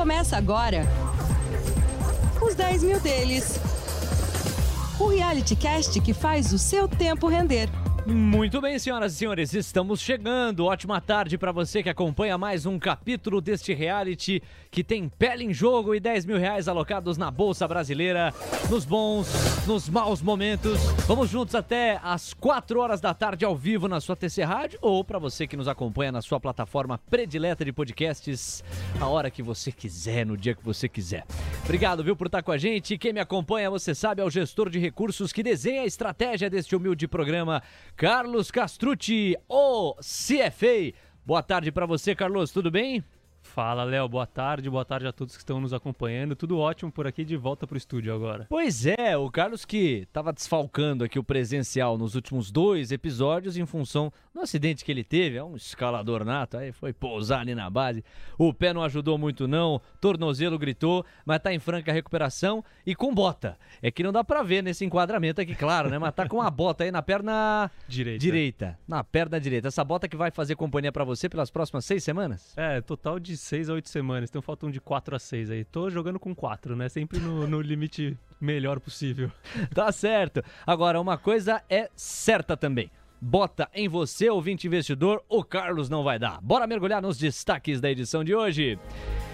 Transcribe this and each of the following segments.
Começa agora os 10 mil deles. O reality cast que faz o seu tempo render. Muito bem, senhoras e senhores, estamos chegando. Ótima tarde para você que acompanha mais um capítulo deste reality que tem pele em jogo e 10 mil reais alocados na Bolsa Brasileira, nos bons, nos maus momentos. Vamos juntos até às 4 horas da tarde ao vivo na sua TC Rádio ou para você que nos acompanha na sua plataforma predileta de podcasts, a hora que você quiser, no dia que você quiser. Obrigado, viu, por estar com a gente. Quem me acompanha, você sabe, é o gestor de recursos que desenha a estratégia deste humilde programa. Carlos Castrucci, o CFA. Boa tarde para você, Carlos, tudo bem? Fala, Léo. Boa tarde, boa tarde a todos que estão nos acompanhando. Tudo ótimo por aqui, de volta pro estúdio agora. Pois é, o Carlos que estava desfalcando aqui o presencial nos últimos dois episódios em função do acidente que ele teve. É um escalador nato, aí foi pousar ali na base. O pé não ajudou muito não, tornozelo gritou, mas tá em franca recuperação e com bota. É que não dá pra ver nesse enquadramento aqui, claro, né? Mas tá com a bota aí na perna Direita. direita. Na perna direita. Essa bota que vai fazer companhia para você pelas próximas seis semanas? É, total de seis a oito semanas. Então faltam de quatro a seis aí. Tô jogando com quatro, né? Sempre no, no limite melhor possível. Tá certo. Agora, uma coisa é certa também. Bota em você, ouvinte investidor, o Carlos não vai dar. Bora mergulhar nos destaques da edição de hoje.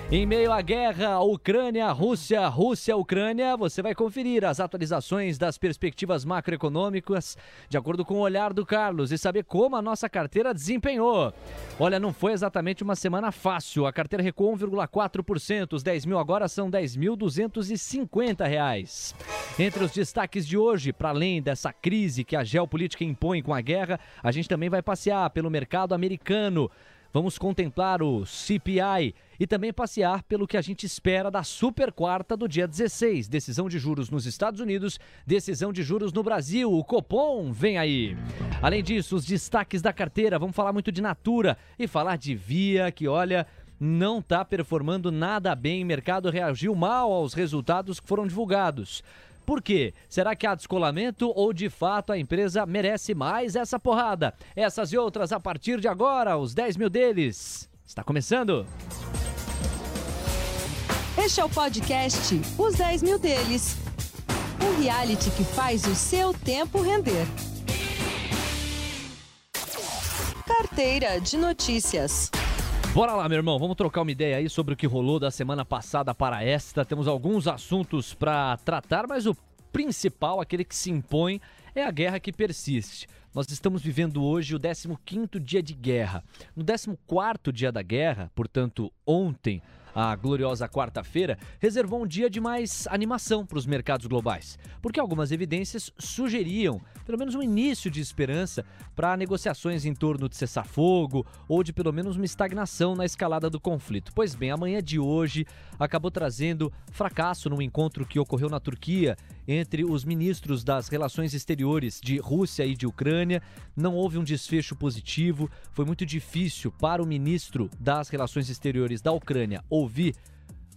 Em meio à guerra, Ucrânia, Rússia, Rússia, Ucrânia, você vai conferir as atualizações das perspectivas macroeconômicas de acordo com o olhar do Carlos e saber como a nossa carteira desempenhou. Olha, não foi exatamente uma semana fácil. A carteira recuou 1,4%. Os 10 mil agora são 10.250 reais. Entre os destaques de hoje, para além dessa crise que a geopolítica impõe com a guerra, a gente também vai passear pelo mercado americano. Vamos contemplar o CPI e também passear pelo que a gente espera da super quarta do dia 16. Decisão de juros nos Estados Unidos, decisão de juros no Brasil. O Copom vem aí. Além disso, os destaques da carteira. Vamos falar muito de Natura e falar de Via, que olha. Não está performando nada bem. O mercado reagiu mal aos resultados que foram divulgados. Por quê? Será que há descolamento ou de fato a empresa merece mais essa porrada? Essas e outras a partir de agora, os 10 mil deles. Está começando! Este é o podcast Os 10 mil deles. Um reality que faz o seu tempo render. Carteira de notícias. Bora lá, meu irmão, vamos trocar uma ideia aí sobre o que rolou da semana passada para esta. Temos alguns assuntos para tratar, mas o principal, aquele que se impõe, é a guerra que persiste. Nós estamos vivendo hoje o 15º dia de guerra. No 14º dia da guerra, portanto, ontem, a gloriosa quarta-feira, reservou um dia de mais animação para os mercados globais, porque algumas evidências sugeriam pelo menos um início de esperança para negociações em torno de cessar-fogo ou de pelo menos uma estagnação na escalada do conflito. Pois bem, a manhã de hoje acabou trazendo fracasso no encontro que ocorreu na Turquia entre os ministros das relações exteriores de Rússia e de Ucrânia. Não houve um desfecho positivo, foi muito difícil para o ministro das relações exteriores da Ucrânia ouvir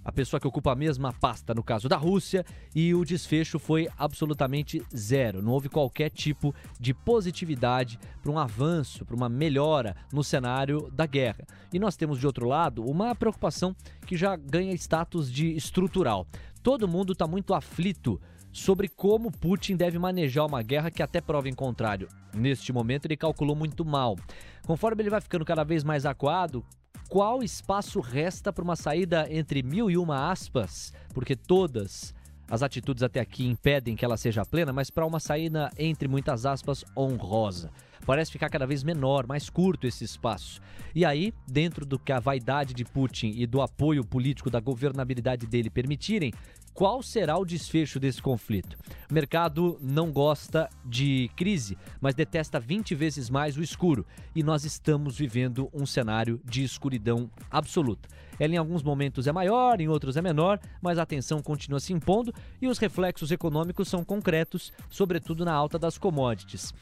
a pessoa que ocupa a mesma pasta, no caso da Rússia, e o desfecho foi absolutamente zero. Não houve qualquer tipo de positividade para um avanço, para uma melhora no cenário da guerra. E nós temos, de outro lado, uma preocupação que já ganha status de estrutural. Todo mundo está muito aflito sobre como Putin deve manejar uma guerra que até prova em contrário. Neste momento ele calculou muito mal. Conforme ele vai ficando cada vez mais acuado, qual espaço resta para uma saída entre mil e uma aspas, porque todas as atitudes até aqui impedem que ela seja plena, mas para uma saída entre muitas aspas honrosa. Parece ficar cada vez menor, mais curto esse espaço. E aí, dentro do que a vaidade de Putin e do apoio político da governabilidade dele permitirem, qual será o desfecho desse conflito? O mercado não gosta de crise, mas detesta 20 vezes mais o escuro. E nós estamos vivendo um cenário de escuridão absoluta. Ela em alguns momentos é maior, em outros é menor, mas a tensão continua se impondo e os reflexos econômicos são concretos, sobretudo na alta das commodities.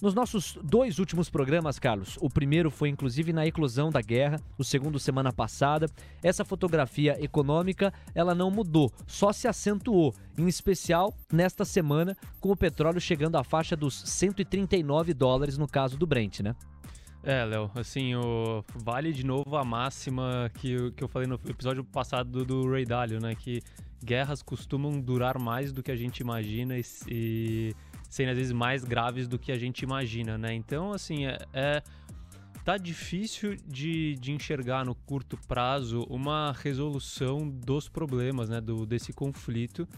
Nos nossos dois últimos programas, Carlos, o primeiro foi inclusive na eclosão da guerra, o segundo semana passada, essa fotografia econômica, ela não mudou, só se acentuou, em especial nesta semana, com o petróleo chegando à faixa dos 139 dólares no caso do Brent, né? É, Léo, assim, o... vale de novo a máxima que, eu, que eu falei no episódio passado do, do Ray Dalio, né? Que guerras costumam durar mais do que a gente imagina e, e serem às vezes mais graves do que a gente imagina, né? Então, assim, é, é tá difícil de, de enxergar no curto prazo uma resolução dos problemas, né? Do, desse conflito.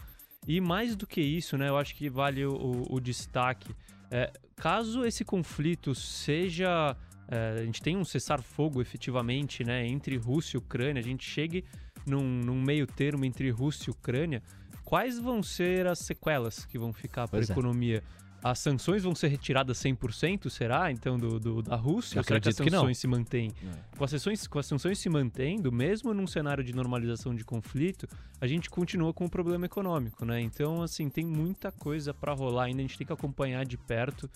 E mais do que isso, né? Eu acho que vale o, o, o destaque. É, caso esse conflito seja é, a gente tem um cessar-fogo efetivamente né, entre Rússia e Ucrânia, a gente chegue num, num, meio termo entre Rússia e Ucrânia, quais vão ser as sequelas que vão ficar para a é. economia? As sanções vão ser retiradas 100%, será? Então, do, do da Rússia? Eu ou será que as sanções se mantêm? É. Com, as sanções, com as sanções se mantendo, mesmo num cenário de normalização de conflito, a gente continua com o problema econômico, né? Então, assim, tem muita coisa para rolar ainda, a gente tem que acompanhar de perto.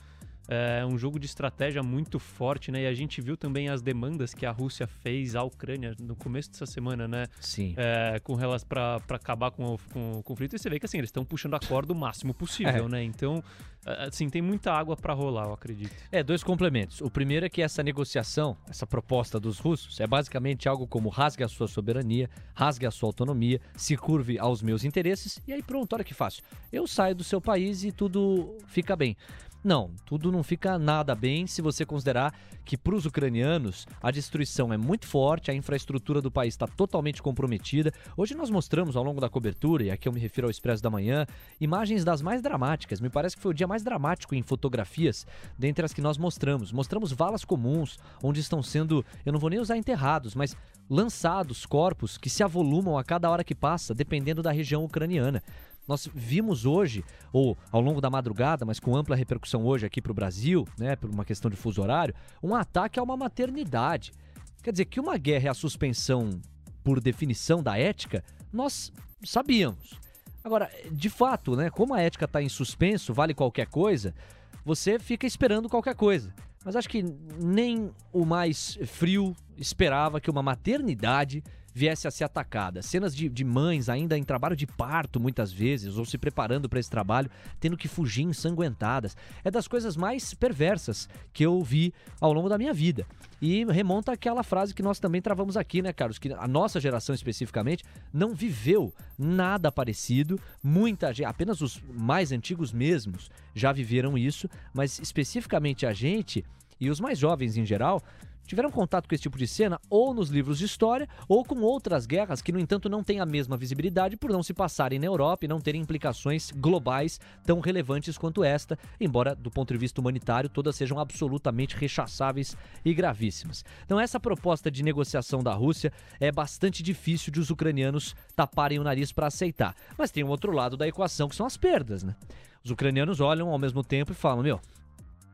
É um jogo de estratégia muito forte, né? E a gente viu também as demandas que a Rússia fez à Ucrânia no começo dessa semana, né? Sim. É, com relação para acabar com o, com o, conflito. E você vê que assim, eles estão puxando a corda o máximo possível, é. né? Então, assim, tem muita água para rolar, eu acredito. É, dois complementos. O primeiro é que essa negociação, essa proposta dos russos, é basicamente algo como rasgue a sua soberania, rasgue a sua autonomia, se curve aos meus interesses, e aí pronto, olha que fácil. Eu saio do seu país e tudo fica bem. Não, tudo não fica nada bem se você considerar que para os ucranianos a destruição é muito forte, a infraestrutura do país está totalmente comprometida. Hoje nós mostramos ao longo da cobertura, e aqui eu me refiro ao Expresso da Manhã, imagens das mais dramáticas. Me parece que foi o dia mais dramático em fotografias dentre as que nós mostramos. Mostramos valas comuns, onde estão sendo, eu não vou nem usar enterrados, mas lançados corpos que se avolumam a cada hora que passa, dependendo da região ucraniana. Nós vimos hoje, ou ao longo da madrugada, mas com ampla repercussão hoje aqui para o Brasil, né, por uma questão de fuso horário, um ataque a uma maternidade. Quer dizer, que uma guerra é a suspensão por definição da ética, nós sabíamos. Agora, de fato, né, como a ética está em suspenso, vale qualquer coisa, você fica esperando qualquer coisa. Mas acho que nem o mais frio esperava que uma maternidade viesse a ser atacada. Cenas de, de mães ainda em trabalho de parto, muitas vezes, ou se preparando para esse trabalho, tendo que fugir ensanguentadas. É das coisas mais perversas que eu vi ao longo da minha vida. E remonta àquela frase que nós também travamos aqui, né, Carlos? Que a nossa geração especificamente não viveu nada parecido. Muita gente, apenas os mais antigos mesmos já viveram isso, mas especificamente a gente e os mais jovens em geral tiveram contato com esse tipo de cena ou nos livros de história ou com outras guerras que, no entanto, não têm a mesma visibilidade por não se passarem na Europa e não terem implicações globais tão relevantes quanto esta, embora, do ponto de vista humanitário, todas sejam absolutamente rechaçáveis e gravíssimas. Então, essa proposta de negociação da Rússia é bastante difícil de os ucranianos taparem o nariz para aceitar. Mas tem um outro lado da equação que são as perdas, né? Os ucranianos olham ao mesmo tempo e falam: meu,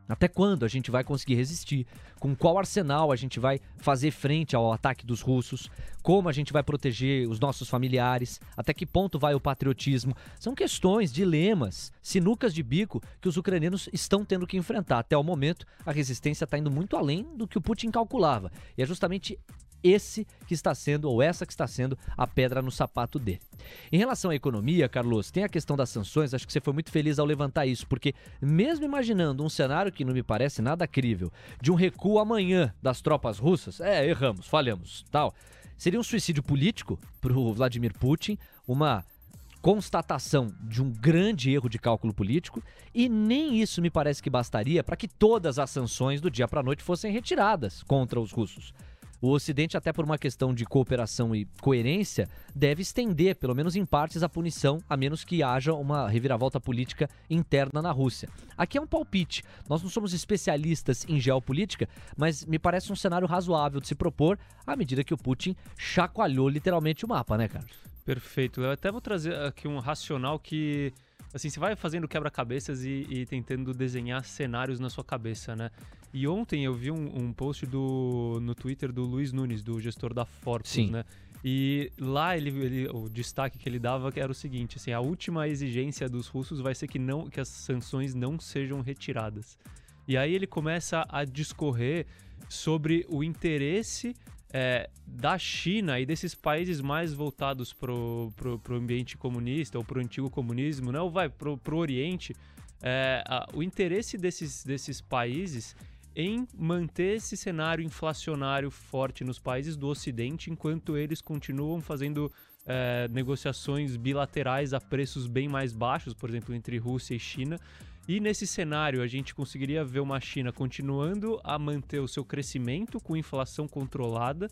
até quando a gente vai conseguir resistir? Com qual arsenal a gente vai fazer frente ao ataque dos russos? Como a gente vai proteger os nossos familiares? Até que ponto vai o patriotismo? São questões, dilemas, sinucas de bico que os ucranianos estão tendo que enfrentar. Até o momento, a resistência está indo muito além do que o Putin calculava. E é justamente esse que está sendo, ou essa que está sendo, a pedra no sapato dele. Em relação à economia, Carlos, tem a questão das sanções, acho que você foi muito feliz ao levantar isso, porque mesmo imaginando um cenário que não me parece nada crível, de um recuo amanhã das tropas russas, é, erramos, falhamos, tal. Seria um suicídio político para o Vladimir Putin, uma constatação de um grande erro de cálculo político e nem isso me parece que bastaria para que todas as sanções do dia para a noite fossem retiradas contra os russos. O Ocidente, até por uma questão de cooperação e coerência, deve estender, pelo menos em partes, a punição, a menos que haja uma reviravolta política interna na Rússia. Aqui é um palpite. Nós não somos especialistas em geopolítica, mas me parece um cenário razoável de se propor à medida que o Putin chacoalhou literalmente o mapa, né, Carlos? Perfeito. Eu até vou trazer aqui um racional que assim, você vai fazendo quebra-cabeças e, e, tentando desenhar cenários na sua cabeça, né? E ontem eu vi um, um, post do, no Twitter do Luiz Nunes, do gestor da Fortus, Sim. né? E lá ele, ele, o destaque que ele dava era o seguinte, assim, a última exigência dos russos vai ser que não que as sanções não sejam retiradas. E aí ele começa a discorrer sobre o interesse é, da China e desses países mais voltados pro, pro ambiente comunista ou pro antigo comunismo, né? vai pro, pro Oriente, é, a, o interesse desses, desses países em manter esse cenário inflacionário forte nos países do Ocidente, enquanto eles continuam fazendo é, negociações bilaterais a preços bem mais baixos, por exemplo, entre Rússia e China. E nesse cenário, a gente conseguiria ver uma China continuando a manter o seu crescimento com inflação controlada.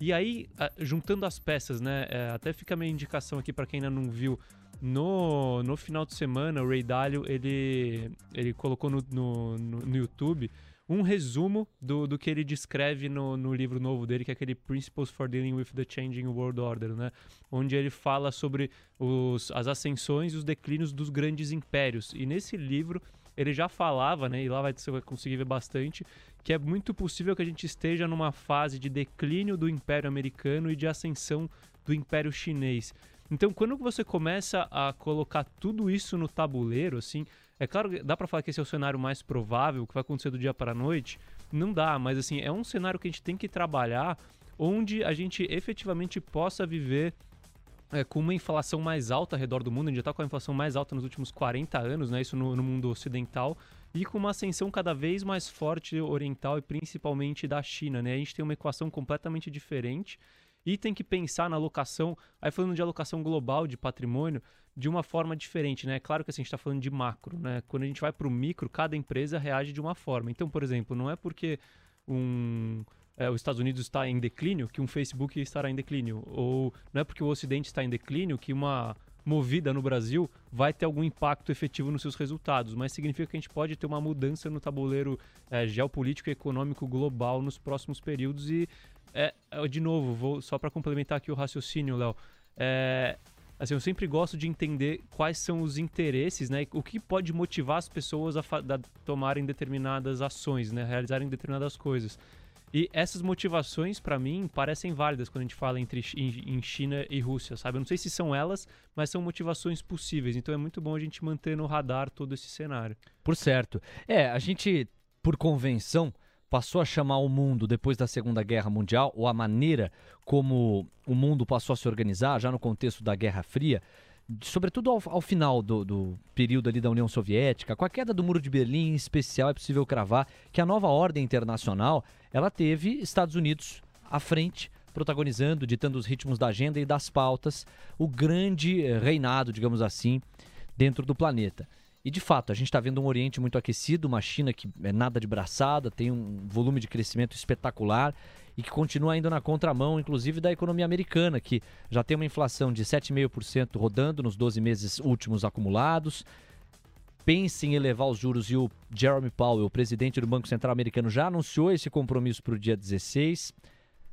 E aí, juntando as peças, né? É, até fica a minha indicação aqui para quem ainda não viu. No, no final de semana, o Ray Dalio, ele, ele colocou no, no, no YouTube um resumo do, do que ele descreve no, no livro novo dele, que é aquele Principles for Dealing with the Changing World Order, né? Onde ele fala sobre os, as ascensões e os declínios dos grandes impérios. E nesse livro ele já falava, né? E lá vai, você vai conseguir ver bastante, que é muito possível que a gente esteja numa fase de declínio do Império Americano e de ascensão do Império Chinês. Então, quando você começa a colocar tudo isso no tabuleiro, assim, é claro que dá para falar que esse é o cenário mais provável, que vai acontecer do dia para a noite. Não dá, mas assim, é um cenário que a gente tem que trabalhar onde a gente efetivamente possa viver é, com uma inflação mais alta ao redor do mundo. A gente já está com a inflação mais alta nos últimos 40 anos, né? Isso no, no mundo ocidental e com uma ascensão cada vez mais forte oriental e principalmente da China, né? A gente tem uma equação completamente diferente e tem que pensar na alocação, aí falando de alocação global de patrimônio, de uma forma diferente, né? Claro que assim, a gente está falando de macro, né? Quando a gente vai para o micro, cada empresa reage de uma forma. Então, por exemplo, não é porque um é, os Estados Unidos está em declínio que um Facebook estará em declínio, ou não é porque o Ocidente está em declínio que uma movida no Brasil vai ter algum impacto efetivo nos seus resultados, mas significa que a gente pode ter uma mudança no tabuleiro é, geopolítico e econômico global nos próximos períodos e é, de novo, vou só para complementar aqui o raciocínio, Léo. É, assim, eu sempre gosto de entender quais são os interesses, né? O que pode motivar as pessoas a, a tomarem determinadas ações, né? Realizarem determinadas coisas. E essas motivações, para mim, parecem válidas quando a gente fala entre em, em, China e Rússia, sabe? Eu não sei se são elas, mas são motivações possíveis. Então é muito bom a gente manter no radar todo esse cenário. Por certo. É, a gente, por convenção, passou a chamar o mundo depois da Segunda Guerra Mundial, ou a maneira como o mundo passou a se organizar, já no contexto da Guerra Fria, sobretudo ao, ao final do, do, período ali da União Soviética, com a queda do Muro de Berlim em especial, é possível cravar que a nova ordem internacional, ela teve Estados Unidos à frente, protagonizando, ditando os ritmos da agenda e das pautas, o grande reinado, digamos assim, dentro do planeta. E de fato, a gente está vendo um Oriente muito aquecido, uma China que é nada de braçada, tem um volume de crescimento espetacular e que continua indo na contramão, inclusive da economia americana, que já tem uma inflação de 7,5% rodando nos 12 meses últimos acumulados. Pense em elevar os juros e o Jeremy Powell, o presidente do Banco Central americano, já anunciou esse compromisso para o dia 16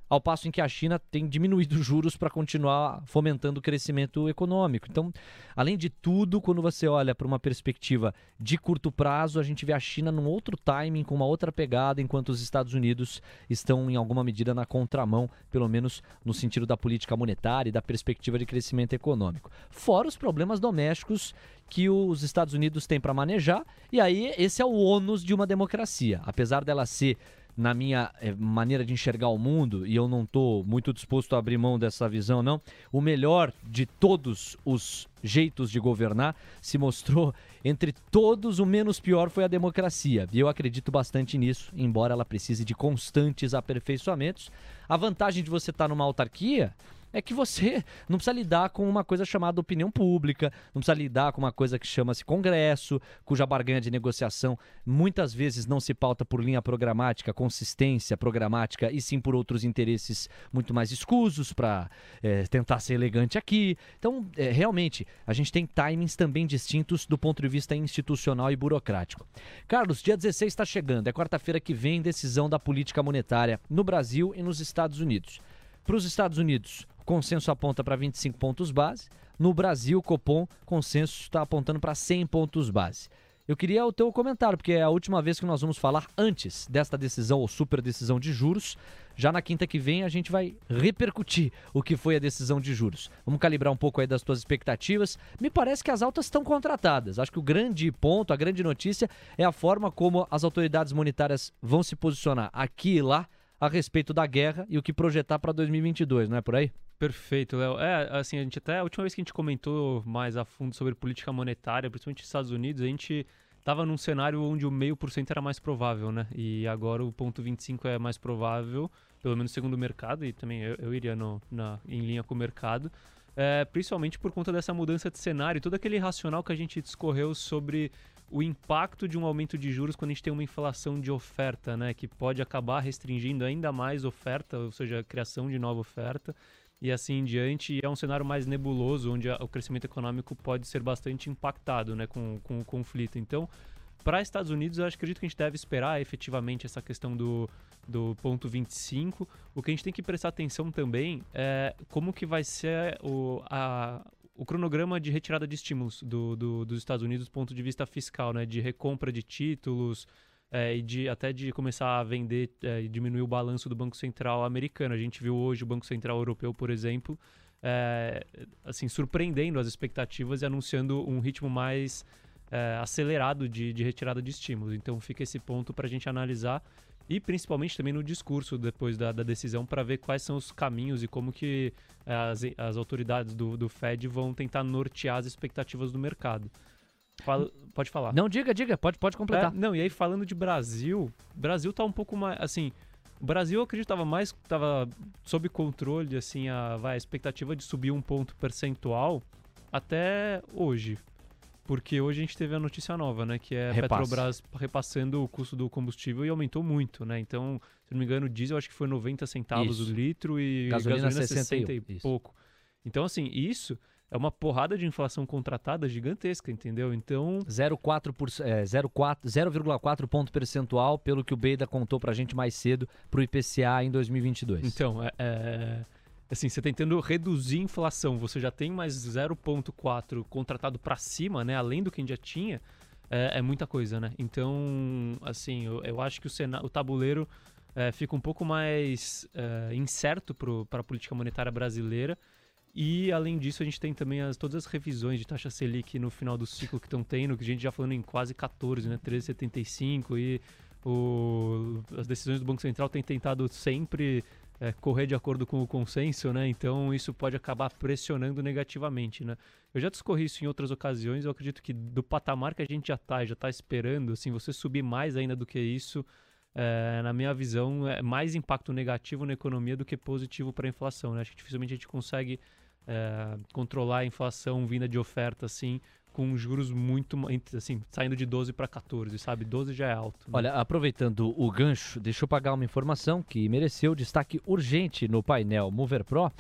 ao passo em que a China tem diminuído os juros para continuar fomentando o crescimento econômico. Então, além de tudo, quando você olha para uma perspectiva de curto prazo, a gente vê a China num outro timing, com uma outra pegada, enquanto os Estados Unidos estão em alguma medida na contramão, pelo menos no sentido da política monetária e da perspectiva de crescimento econômico. Fora os problemas domésticos que os Estados Unidos têm para manejar, e aí esse é o ônus de uma democracia. Apesar dela ser na minha é, maneira de enxergar o mundo, e eu não estou muito disposto a abrir mão dessa visão, não, o melhor de todos os jeitos de governar se mostrou entre todos o menos pior foi a democracia. E eu acredito bastante nisso, embora ela precise de constantes aperfeiçoamentos. A vantagem de você estar tá numa autarquia é que você não precisa lidar com uma coisa chamada opinião pública, não precisa lidar com uma coisa que chama-se Congresso, cuja barganha de negociação muitas vezes não se pauta por linha programática, consistência programática, e sim por outros interesses muito mais escusos para é, tentar ser elegante aqui. Então, é, realmente, a gente tem timings também distintos do ponto de vista institucional e burocrático. Carlos, dia 16 está chegando, é quarta-feira que vem decisão da política monetária no Brasil e nos Estados Unidos. Para os Estados Unidos, consenso aponta para 25 pontos base. No Brasil, Copom, consenso está apontando para 100 pontos base. Eu queria o teu comentário, porque é a última vez que nós vamos falar antes desta decisão ou super decisão de juros. Já na quinta que vem a gente vai repercutir o que foi a decisão de juros. Vamos calibrar um pouco aí das tuas expectativas. Me parece que as altas estão contratadas. Acho que o grande ponto, a grande notícia é a forma como as autoridades monetárias vão se posicionar aqui e lá a respeito da guerra e o que projetar para 2022, não é por aí? Perfeito, Léo. É, assim, a gente até a última vez que a gente comentou mais a fundo sobre política monetária, principalmente nos Estados Unidos, a gente estava num cenário onde o meio por cento era mais provável, né? E agora o ponto 25 é mais provável, pelo menos segundo o mercado, e também eu, eu iria no, na, em linha com o mercado, é, principalmente por conta dessa mudança de cenário, todo aquele racional que a gente discorreu sobre o impacto de um aumento de juros quando a gente tem uma inflação de oferta, né? Que pode acabar restringindo ainda mais oferta, ou seja, a criação de nova oferta e assim em diante. E é um cenário mais nebuloso, onde o crescimento econômico pode ser bastante impactado né, com, com o conflito. Então, para Estados Unidos, eu acredito que a gente deve esperar efetivamente essa questão do, do ponto 25. O que a gente tem que prestar atenção também é como que vai ser o, a, o cronograma de retirada de estímulos do, do, dos Estados Unidos do ponto de vista fiscal, né? De recompra de títulos, é, e de até de começar a vender é, e diminuir o balanço do Banco Central americano. A gente viu hoje o Banco Central Europeu, por exemplo, é, assim surpreendendo as expectativas e anunciando um ritmo mais é, acelerado de, de, retirada de estímulos. Então fica esse ponto para a gente analisar e principalmente também no discurso depois da, da decisão para ver quais são os caminhos e como que é, as, as autoridades do, do Fed vão tentar nortear as expectativas do mercado. Fala, pode falar. Não, diga, diga, pode, pode completar. É, não, e aí falando de Brasil, Brasil tá um pouco mais, assim, o Brasil eu acredito tava mais, tava sob controle, assim, a, vai, a expectativa de subir um ponto percentual até hoje. Porque hoje a gente teve a notícia nova, né? Que é a Petrobras repassando o custo do combustível e aumentou muito, né? Então, se não me engano, o diesel acho que foi 90 centavos isso. o litro e gasolina, gasolina 60, 60 e pouco. Então, assim, isso é uma porrada de inflação contratada gigantesca, entendeu? Então. 0,4 é, 0,4 ponto percentual, pelo que o Beida contou pra gente mais cedo, pro IPCA em 2022. Então, é, é, assim, você tentando reduzir a inflação, você já tem mais 0,4 contratado para cima, né? Além do que a gente já tinha, é, é muita coisa, né? Então, assim, eu, eu acho que o, Sena, o tabuleiro é, fica um pouco mais é, incerto para a política monetária brasileira. E além disso, a gente tem também as, todas as revisões de taxa Selic no final do ciclo que estão tendo, que a gente já falando em quase 14, né? 13,75 e o, as decisões do Banco Central têm tentado sempre é, correr de acordo com o consenso, né? Então isso pode acabar pressionando negativamente, né? Eu já discorri isso em outras ocasiões, eu acredito que do patamar que a gente já está, já está esperando, assim, você subir mais ainda do que isso, é, na minha visão, é mais impacto negativo na economia do que positivo para a inflação, né? Acho que dificilmente a gente consegue é, controlar a inflação vinda de oferta, assim, com juros muito, assim, saindo de 12 para 14, sabe? 12 já é alto. Né? Olha, aproveitando o gancho, deixa eu pagar uma informação que mereceu destaque urgente no painel Mover Pro.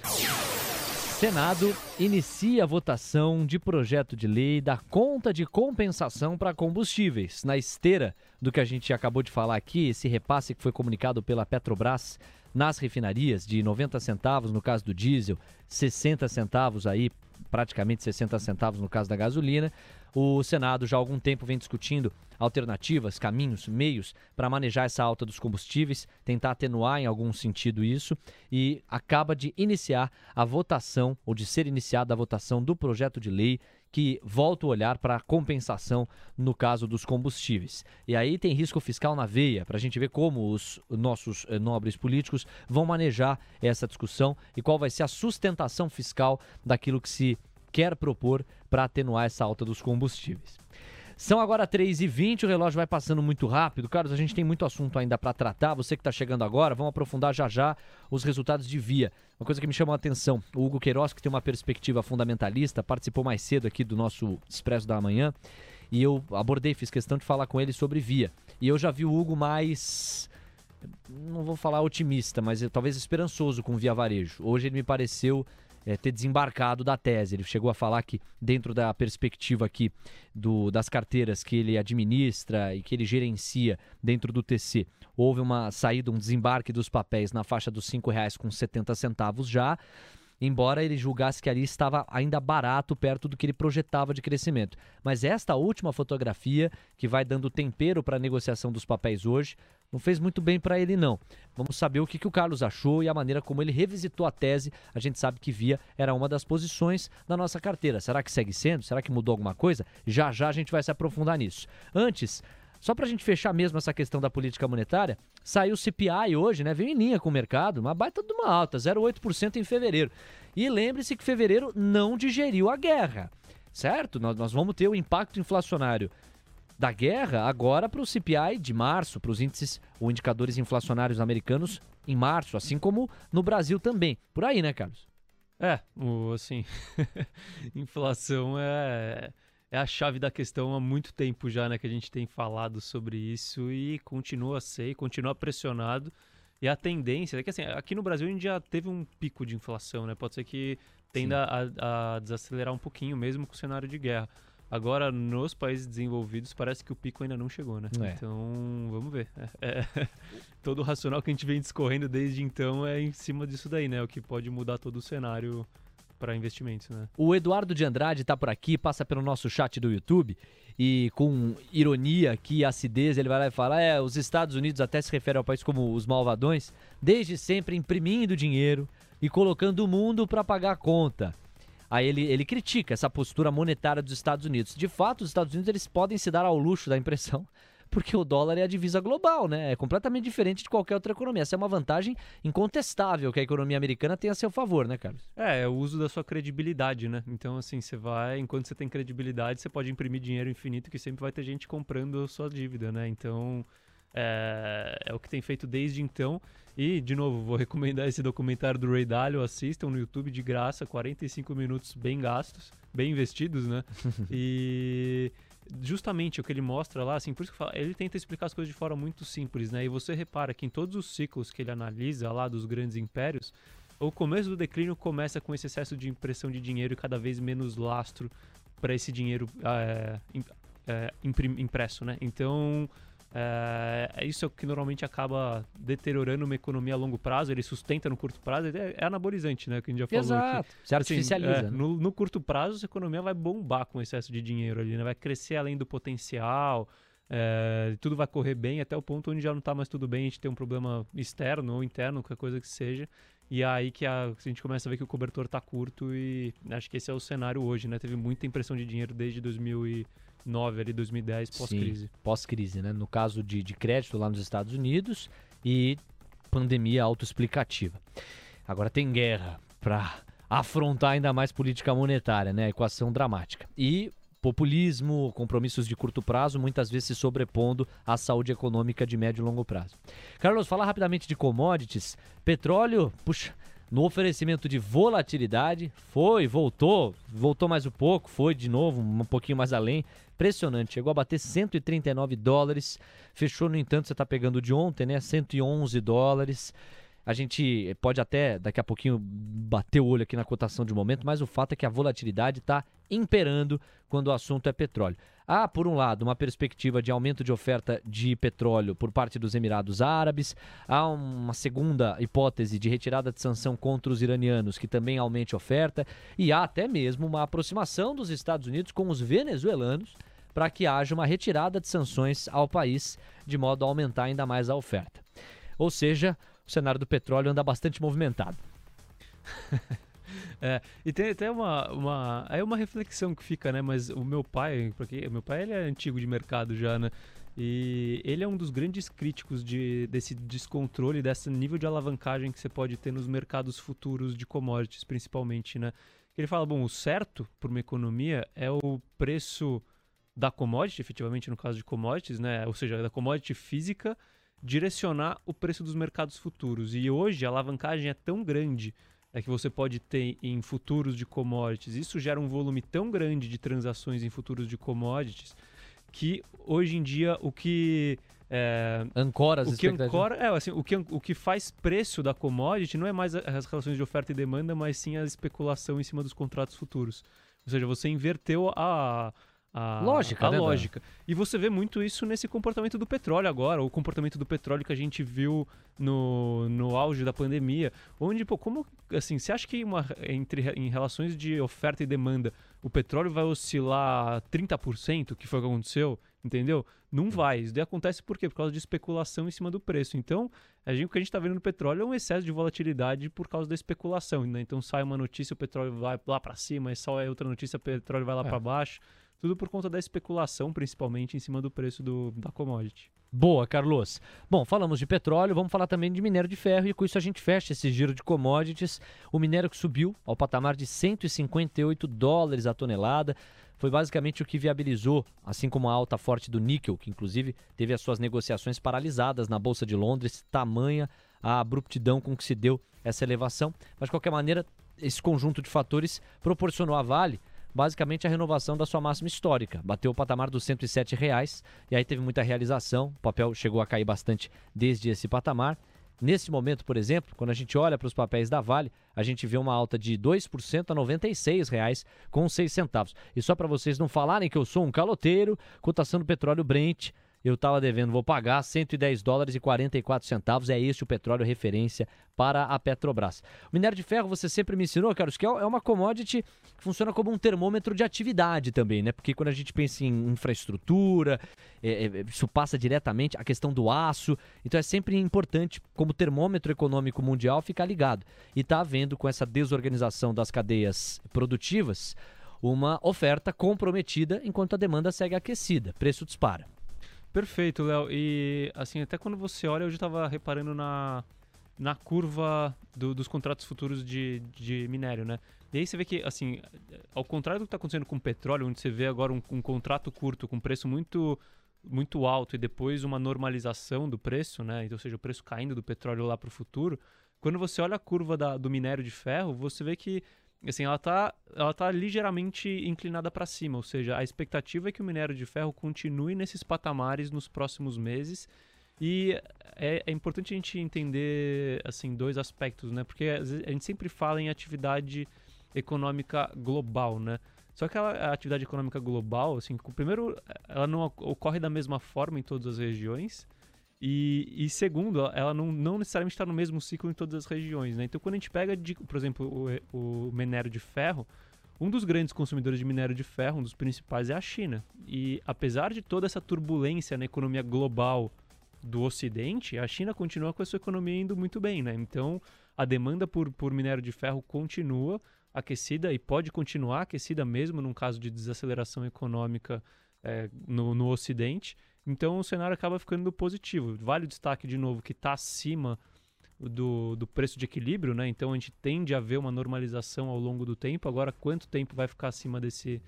Senado inicia a votação de projeto de lei da conta de compensação para combustíveis. Na esteira do que a gente acabou de falar aqui, esse repasse que foi comunicado pela Petrobras nas refinarias de 90 centavos no caso do diesel, 60 centavos aí, praticamente 60 centavos no caso da gasolina. O Senado já há algum tempo vem discutindo alternativas, caminhos, meios para manejar essa alta dos combustíveis, tentar atenuar em algum sentido isso e acaba de iniciar a votação ou de ser iniciada a votação do projeto de lei que volta o olhar para a compensação no caso dos combustíveis. E aí tem risco fiscal na veia, para a gente ver como os nossos eh, nobres políticos vão manejar essa discussão e qual vai ser a sustentação fiscal daquilo que se quer propor para atenuar essa alta dos combustíveis. São agora 3h20, o relógio vai passando muito rápido. Carlos, a gente tem muito assunto ainda para tratar. Você que está chegando agora, vamos aprofundar já já os resultados de via. Uma coisa que me chamou a atenção, o Hugo Queiroz, que tem uma perspectiva fundamentalista, participou mais cedo aqui do nosso Expresso da Manhã, e eu abordei, fiz questão de falar com ele sobre via. E eu já vi o Hugo mais não vou falar otimista, mas talvez esperançoso com via varejo. Hoje ele me pareceu é, ter desembarcado da tese. Ele chegou a falar que, dentro da perspectiva aqui do, das carteiras que ele administra e que ele gerencia dentro do TC, houve uma saída, um desembarque dos papéis na faixa dos R$ 5,70 já embora ele julgasse que ali estava ainda barato perto do que ele projetava de crescimento. Mas esta última fotografia, que vai dando tempero para a negociação dos papéis hoje, não fez muito bem para ele, não. Vamos saber o que, que o Carlos achou e a maneira como ele revisitou a tese. A gente sabe que Via era uma das posições da nossa carteira. Será que segue sendo? Será que mudou alguma coisa? Já já a gente vai se aprofundar nisso. Antes, só para a gente fechar mesmo essa questão da política monetária, saiu o CPI hoje, né? Veio em linha com o mercado, uma baita de uma alta, 0,8% em fevereiro. E lembre-se que fevereiro não digeriu a guerra, certo? Nós, nós vamos ter o impacto inflacionário da guerra agora para o CPI de março, para os índices ou indicadores inflacionários americanos em março, assim como no Brasil também. Por aí, né, Carlos? É, assim, inflação é, é a chave da questão há muito tempo já, né, que a gente tem falado sobre isso e continua a ser, continua pressionado. E a tendência é que, assim, aqui no Brasil a gente já teve um pico de inflação, né? Pode ser que tenda a, a desacelerar um pouquinho mesmo com o cenário de guerra. Agora, nos países desenvolvidos, parece que o pico ainda não chegou, né? É. Então, vamos ver. É, é, todo o racional que a gente vem discorrendo desde então é em cima disso daí, né? O que pode mudar todo o cenário para investimentos, né? O Eduardo de Andrade está por aqui, passa pelo nosso chat do YouTube e com ironia aqui acidez ele vai lá e fala: é, os Estados Unidos até se refere ao país como os malvadões, desde sempre imprimindo dinheiro e colocando o mundo para pagar a conta. Aí ele, ele critica essa postura monetária dos Estados Unidos. De fato, os Estados Unidos eles podem se dar ao luxo da impressão, porque o dólar é a divisa global, né? É completamente diferente de qualquer outra economia. Essa é uma vantagem incontestável que a economia americana tem a seu favor, né, Carlos? É, é o uso da sua credibilidade, né? Então, assim, você vai, enquanto você tem credibilidade, você pode imprimir dinheiro infinito que sempre vai ter gente comprando a sua dívida, né? Então, é, é, o que tem feito desde então. E, de novo, vou recomendar esse documentário do Ray Dalio. Assistam no YouTube de graça, 45 minutos bem gastos, bem investidos, né? e justamente o que ele mostra lá, assim, por isso que eu falo, ele tenta explicar as coisas de forma muito simples, né? E você repara que em todos os ciclos que ele analisa lá dos grandes impérios, o começo do declínio começa com esse excesso de impressão de dinheiro e cada vez menos lastro para esse dinheiro é, é, impresso, né? Então é, é, isso que normalmente acaba deteriorando uma economia a longo prazo, ele sustenta no curto prazo, é, é anabolizante, né? Que a gente já falou Exato. aqui. Se artificializa. Assim, é, né? no, no, curto prazo, a economia vai bombar com excesso de dinheiro ali, né? Vai crescer além do potencial, é, tudo vai correr bem até o ponto onde já não está mais tudo bem, a gente tem um problema externo ou interno, qualquer coisa que seja. E é aí que a, a gente começa a ver que o cobertor está curto e acho que esse é o cenário hoje, né? Teve muita impressão de dinheiro desde 2000 e 2009, ali 2010, pós-crise. Pós-crise, né? No caso de, de crédito lá nos Estados Unidos e pandemia autoexplicativa. Agora tem guerra para afrontar ainda mais política monetária, né? Equação dramática. E populismo, compromissos de curto prazo, muitas vezes se sobrepondo à saúde econômica de médio e longo prazo. Carlos, falar rapidamente de commodities. Petróleo, puxa, no oferecimento de volatilidade, foi, voltou, voltou mais um pouco, foi de novo, um pouquinho mais além. Impressionante, chegou a bater 139 dólares, fechou, no entanto, você está pegando de ontem, né? 111 dólares. A gente pode até daqui a pouquinho bater o olho aqui na cotação de momento, mas o fato é que a volatilidade está imperando quando o assunto é petróleo. Há, por um lado, uma perspectiva de aumento de oferta de petróleo por parte dos Emirados Árabes, há uma segunda hipótese de retirada de sanção contra os iranianos, que também aumente oferta, e há até mesmo uma aproximação dos Estados Unidos com os venezuelanos para que haja uma retirada de sanções ao país, de modo a aumentar ainda mais a oferta. Ou seja, o cenário do petróleo anda bastante movimentado. É, e tem até uma, uma. É uma reflexão que fica, né? Mas o meu pai, porque meu pai ele é antigo de mercado já, né? E ele é um dos grandes críticos de, desse descontrole, desse nível de alavancagem que você pode ter nos mercados futuros de commodities, principalmente, né? Ele fala, bom, o certo para uma economia é o preço da commodity, efetivamente no caso de commodities, né? Ou seja, da commodity física, direcionar o preço dos mercados futuros. E hoje a alavancagem é tão grande é que você pode ter em futuros de commodities. Isso gera um volume tão grande de transações em futuros de commodities que hoje em dia o que é, ancora as o que ancora, é, assim, o que o que faz preço da commodity não é mais as relações de oferta e demanda, mas sim a especulação em cima dos contratos futuros. Ou seja, você inverteu a a lógica. A né, lógica. E você vê muito isso nesse comportamento do petróleo agora, o comportamento do petróleo que a gente viu no, no auge da pandemia, onde, pô, como, assim, você acha que uma, entre, em relações de oferta e demanda, o petróleo vai oscilar 30%, que foi o que aconteceu, entendeu? Não vai. Isso daí acontece por quê? Por causa de especulação em cima do preço. Então, a gente, o que a gente está vendo no petróleo é um excesso de volatilidade por causa da especulação. Né? Então, sai uma notícia, o petróleo vai lá para cima, e sai outra notícia, o petróleo vai lá é. para baixo tudo por conta da especulação, principalmente em cima do preço do, da commodity. Boa, Carlos. Bom, falamos de petróleo, vamos falar também de minério de ferro e com isso a gente fecha esse giro de commodities. O minério que subiu ao patamar de 158 dólares a tonelada. Foi basicamente o que viabilizou, assim como a alta forte do níquel, que inclusive teve as suas negociações paralisadas na Bolsa de Londres, tamanha a abruptidão com que se deu essa elevação. Mas de qualquer maneira, esse conjunto de fatores proporcionou à Vale basicamente a renovação da sua máxima histórica. Bateu o patamar dos 107 reais, e aí teve muita realização. O papel chegou a cair bastante desde esse patamar. Nesse momento, por exemplo, quando a gente olha para os papéis da Vale, a gente vê uma alta de 2% a R$ 96,06. Com 6 centavos. E só para vocês não falarem que eu sou um caloteiro, cotação do petróleo Brent eu estava devendo, vou pagar 110 dólares e 44 centavos. É este o petróleo referência para a Petrobras. O minério de ferro, você sempre me ensinou, Carlos, que é, é uma commodity que funciona como um termômetro de atividade também, né? Porque quando a gente pensa em infraestrutura, é, é, isso passa diretamente a questão do aço. Então é sempre importante, como termômetro econômico mundial, ficar ligado. E está havendo com essa desorganização das cadeias produtivas uma oferta comprometida enquanto a demanda segue aquecida. Preço dispara. Perfeito, Léo. E assim, até quando você olha, eu já estava reparando na, na curva do, dos contratos futuros de, de minério, né? E aí você vê que, assim, ao contrário do que está acontecendo com o petróleo, onde você vê agora um, um contrato curto com preço muito muito alto e depois uma normalização do preço, né? Então, ou seja, o preço caindo do petróleo lá para o futuro. Quando você olha a curva da, do minério de ferro, você vê que assim, ela está ela tá ligeiramente inclinada para cima, ou seja, a expectativa é que o minério de ferro continue nesses patamares nos próximos meses. E é, é importante a gente entender assim dois aspectos, né? Porque a gente sempre fala em atividade econômica global, né? Só que a atividade econômica global, assim, primeiro, ela não ocorre da mesma forma em todas as regiões. E, e, segundo, ela não, não necessariamente está no mesmo ciclo em todas as regiões. Né? Então, quando a gente pega, de, por exemplo, o, o, minério de ferro, um dos grandes consumidores de minério de ferro, um dos principais, é a China. E apesar de toda essa turbulência na economia global do Ocidente, a China continua com a sua economia indo muito bem. Né? Então, a demanda por, por minério de ferro continua aquecida e pode continuar aquecida mesmo num caso de desaceleração econômica é, no, no Ocidente. Então o cenário acaba ficando positivo. Vale o destaque de novo que está acima do, do preço de equilíbrio, né? Então a gente tende a ver uma normalização ao longo do tempo. Agora, quanto tempo vai ficar acima desse,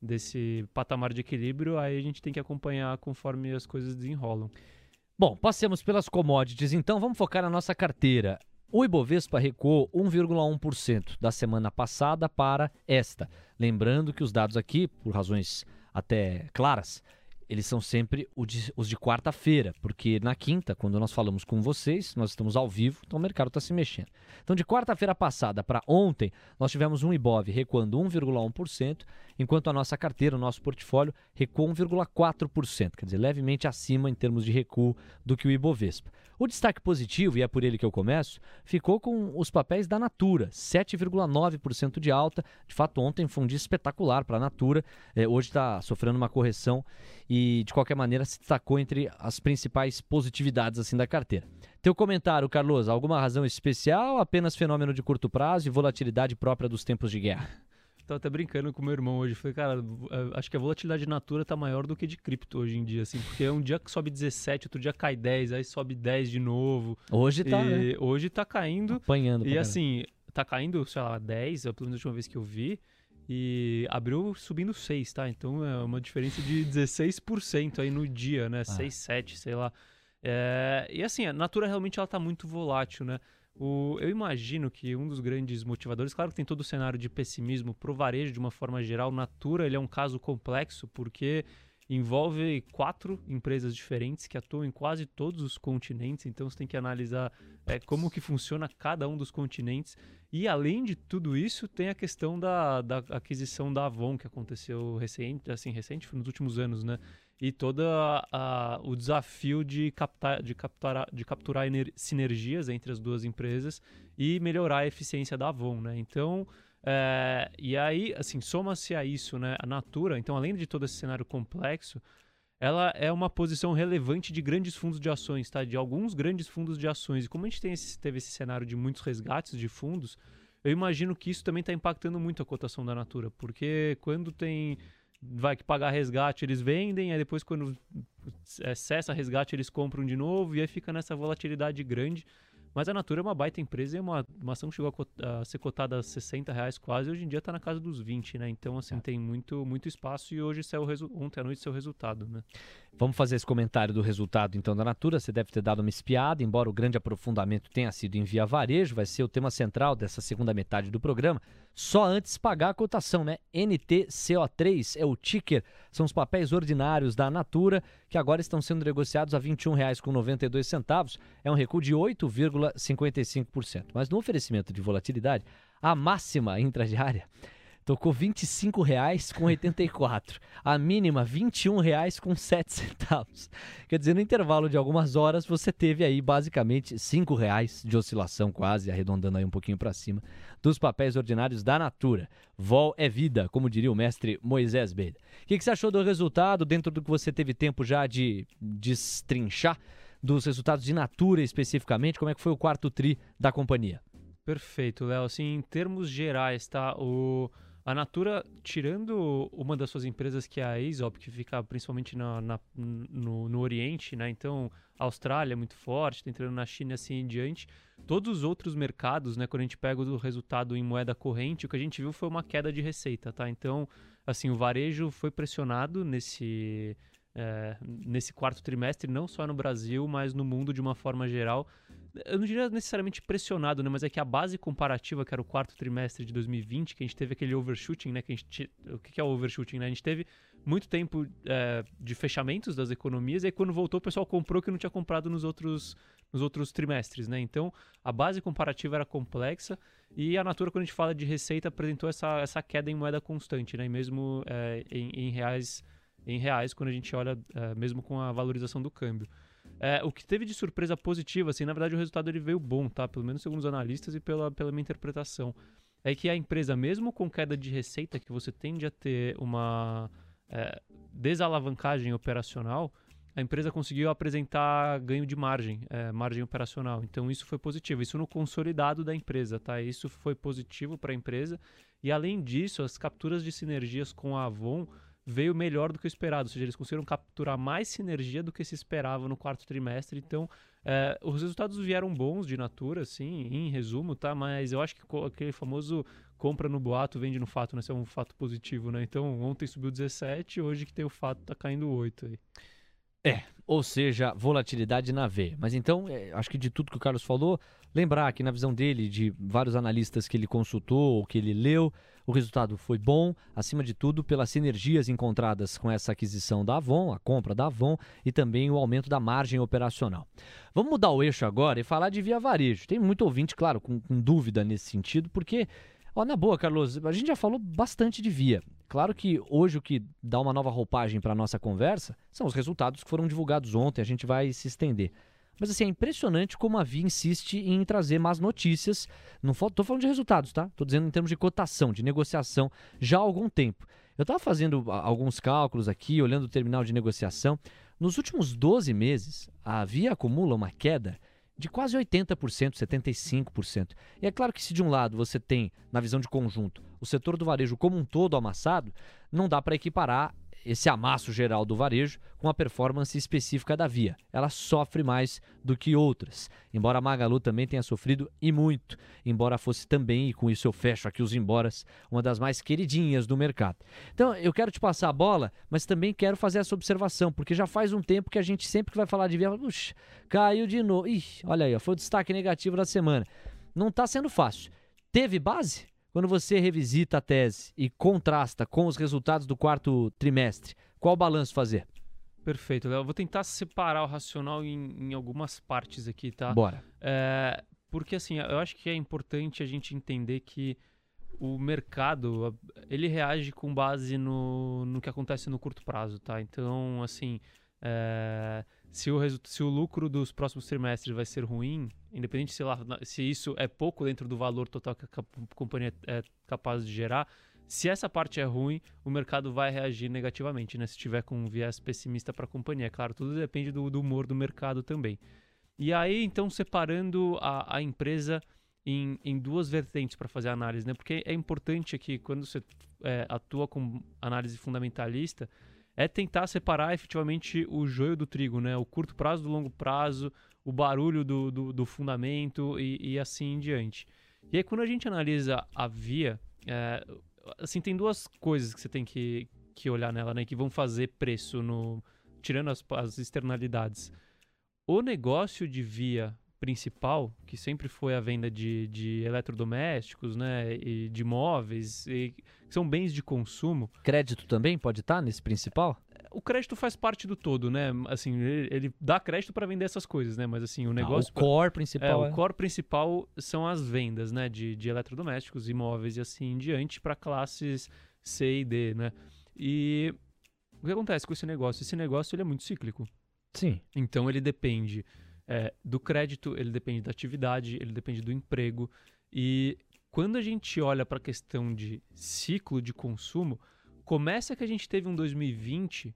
desse patamar de equilíbrio, aí a gente tem que acompanhar conforme as coisas desenrolam. Bom, passemos pelas commodities, então vamos focar na nossa carteira. O Ibovespa recuou 1,1% da semana passada para esta. Lembrando que os dados aqui, por razões até claras, eles são sempre os de quarta-feira, porque na quinta, quando nós falamos com vocês, nós estamos ao vivo, então o mercado está se mexendo. Então, de quarta-feira passada para ontem, nós tivemos um IBOV recuando 1,1%, enquanto a nossa carteira, o nosso portfólio, recuou 1,4%, quer dizer, levemente acima em termos de recuo do que o Ibovespa. O destaque positivo, e é por ele que eu começo, ficou com os papéis da Natura, 7,9% de alta. De fato, ontem foi um dia espetacular para a Natura. É, hoje está sofrendo uma correção e, de qualquer maneira, se destacou entre as principais positividades assim da carteira. Teu comentário, Carlos, alguma razão especial? Apenas fenômeno de curto prazo e volatilidade própria dos tempos de guerra? Tava até brincando com meu irmão hoje. Falei, cara, acho que a volatilidade de natura tá maior do que de cripto hoje em dia, assim. Porque é um dia que sobe 17, outro dia cai 10, aí sobe 10 de novo. Hoje tá, né? Hoje tá caindo. Apanhando. E assim, tá caindo, sei lá, 10, pelo menos a última vez que eu vi. E abriu subindo 6, tá? Então é uma diferença de 16% aí no dia, né? Ah. 6, 7, sei lá. É... E assim, a Natura realmente ela tá muito volátil, né? O, eu imagino que um dos grandes motivadores, claro que tem todo o cenário de pessimismo pro varejo de uma forma geral, Natura ele é um caso complexo porque envolve quatro empresas diferentes que atuam em quase todos os continentes, então você tem que analisar é, como que funciona cada um dos continentes. E além de tudo isso, tem a questão da, da aquisição da Avon, que aconteceu recente, assim, recente, nos últimos anos, né? E todo o desafio de, captar, de, capturar, de capturar sinergias entre as duas empresas e melhorar a eficiência da Avon, né? Então, é, e aí, assim, soma-se a isso, né? A Natura, então, além de todo esse cenário complexo, ela é uma posição relevante de grandes fundos de ações, tá? De alguns grandes fundos de ações. E como a gente esse, teve esse cenário de muitos resgates de fundos, eu imagino que isso também está impactando muito a cotação da Natura, porque quando tem vai que pagar resgate, eles vendem, aí depois quando é, cessa resgate, eles compram de novo, e aí fica nessa volatilidade grande. Mas a Natura é uma baita empresa e uma, uma ação que chegou a, a, ser cotada a 60 reais quase, hoje em dia está na casa dos 20, né? Então, assim, é. tem muito, muito espaço e hoje saiu ontem à noite seu resultado, né? Vamos fazer esse comentário do resultado, então, da Natura. Você deve ter dado uma espiada, embora o grande aprofundamento tenha sido em via varejo, vai ser o tema central dessa segunda metade do programa. Só antes pagar a cotação, né? NTCO3 é o ticker, são os papéis ordinários da Natura, que agora estão sendo negociados a R$ 21,92. É um recuo de 8,55%. Mas no oferecimento de volatilidade, a máxima intradiária tocou R$ 25,84. A mínima, R$ 21,07. Quer dizer, no intervalo de algumas horas, você teve aí basicamente R$ 5,00 de oscilação, quase, arredondando aí um pouquinho para cima, dos papéis ordinários da Natura. Vol é vida, como diria o mestre Moisés Beida. O que, que você achou do resultado, dentro do que você teve tempo já de destrinchar, dos resultados de Natura especificamente? Como é que foi o quarto tri da companhia? Perfeito, Léo. Assim, em termos gerais, tá? O a Natura, tirando uma das suas empresas que é a Aesop, que fica principalmente na, na no, no, Oriente, né? Então, a Austrália é muito forte, está entrando na China assim em diante. Todos os outros mercados, né? Quando a gente pega o resultado em moeda corrente, o que a gente viu foi uma queda de receita, tá? Então, assim, o varejo foi pressionado nesse, é, nesse quarto trimestre, não só no Brasil, mas no mundo de uma forma geral eu não diria necessariamente pressionado, né? Mas é que a base comparativa, que era o quarto trimestre de 2020, que a gente teve aquele overshooting, né? Que a gente, o que é o overshooting, né? A gente teve muito tempo é, de fechamentos das economias, e aí quando voltou o pessoal comprou que não tinha comprado nos outros, nos outros trimestres, né? Então a base comparativa era complexa e a Natura, quando a gente fala de receita, apresentou essa, essa queda em moeda constante, né? E mesmo é, em, em, reais, em reais, quando a gente olha, é, mesmo com a valorização do câmbio. É, o que teve de surpresa positiva, assim, na verdade o resultado ele veio bom, tá? Pelo menos segundo os analistas e pela, pela minha interpretação. É que a empresa, mesmo com queda de receita, que você tende a ter uma é, desalavancagem operacional, a empresa conseguiu apresentar ganho de margem, é, margem operacional. Então isso foi positivo. Isso no consolidado da empresa, tá? Isso foi positivo para a empresa. E além disso, as capturas de sinergias com a Avon veio melhor do que o esperado, ou seja, eles conseguiram capturar mais sinergia do que se esperava no quarto trimestre. Então, é, os resultados vieram bons de natura, assim, em resumo, tá? Mas eu acho que aquele famoso compra no boato, vende no fato, né? Isso é um fato positivo, né? Então, ontem subiu 17, hoje que tem o fato, tá caindo 8 aí. É, ou seja, volatilidade na veia. Mas então, é, acho que de tudo que o Carlos falou, lembrar que na visão dele, de vários analistas que ele consultou ou que ele leu, o resultado foi bom, acima de tudo, pelas sinergias encontradas com essa aquisição da Avon, a compra da Avon e também o aumento da margem operacional. Vamos mudar o eixo agora e falar de via varejo. Tem muito ouvinte, claro, com, com dúvida nesse sentido, porque Ó, na boa, Carlos, a gente já falou bastante de via. Claro que hoje o que dá uma nova roupagem para a nossa conversa são os resultados que foram divulgados ontem, a gente vai se estender. Mas assim, é impressionante como a Via insiste em trazer más notícias. Não estou falando de resultados, tá? Estou dizendo em termos de cotação, de negociação, já há algum tempo. Eu estava fazendo alguns cálculos aqui, olhando o terminal de negociação. Nos últimos 12 meses, a Via acumula uma queda de quase 80%, 75%. E é claro que se de um lado você tem, na visão de conjunto, o setor do varejo como um todo amassado, não dá para equiparar esse amasso geral do varejo com a performance específica da Via. Ela sofre mais do que outras, embora a Magalu também tenha sofrido e muito, embora fosse também, e com isso eu fecho aqui os emboras, uma das mais queridinhas do mercado. Então eu quero te passar a bola, mas também quero fazer essa observação, porque já faz um tempo que a gente sempre que vai falar de Via, puxa, caiu de novo. Ih, olha aí, foi o destaque negativo da semana. Não está sendo fácil. Teve base? Quando você revisita a tese e contrasta com os resultados do quarto trimestre, qual balanço fazer? Perfeito, Léo. Vou tentar separar o racional em, em algumas partes aqui, tá? Bora. É, porque, assim, eu acho que é importante a gente entender que o mercado, ele reage com base no, no que acontece no curto prazo, tá? Então, assim, é, se, o se o lucro dos próximos trimestres vai ser ruim, independente se, lá, se isso é pouco dentro do valor total que a companhia é capaz de gerar, se essa parte é ruim, o mercado vai reagir negativamente, né? Se tiver com um viés pessimista para a companhia. Claro, tudo depende do, do, humor do mercado também. E aí, então, separando a, a empresa em, em duas vertentes para fazer análise, né? Porque é importante aqui, quando você é, atua com análise fundamentalista, é tentar separar efetivamente o joio do trigo, né? O curto prazo do longo prazo, o barulho do, do, do fundamento e, e, assim em diante. E aí, quando a gente analisa a via, é, assim, tem duas coisas que você tem que, que olhar nela, né? Que vão fazer preço, no tirando as, as externalidades. O negócio de via principal, que sempre foi a venda de, de eletrodomésticos, né, e de móveis, e são bens de consumo. Crédito também pode estar tá nesse principal? O crédito faz parte do todo, né? Assim, ele, ele dá crédito para vender essas coisas, né? Mas assim, o negócio. Ah, o core principal. É, é, o core principal são as vendas, né? De, de eletrodomésticos, imóveis e assim em diante para classes C e D, né? E o que acontece com esse negócio? Esse negócio ele é muito cíclico. Sim. Então ele depende é, do crédito, ele depende da atividade, ele depende do emprego. E quando a gente olha para a questão de ciclo de consumo, começa que a gente teve um 2020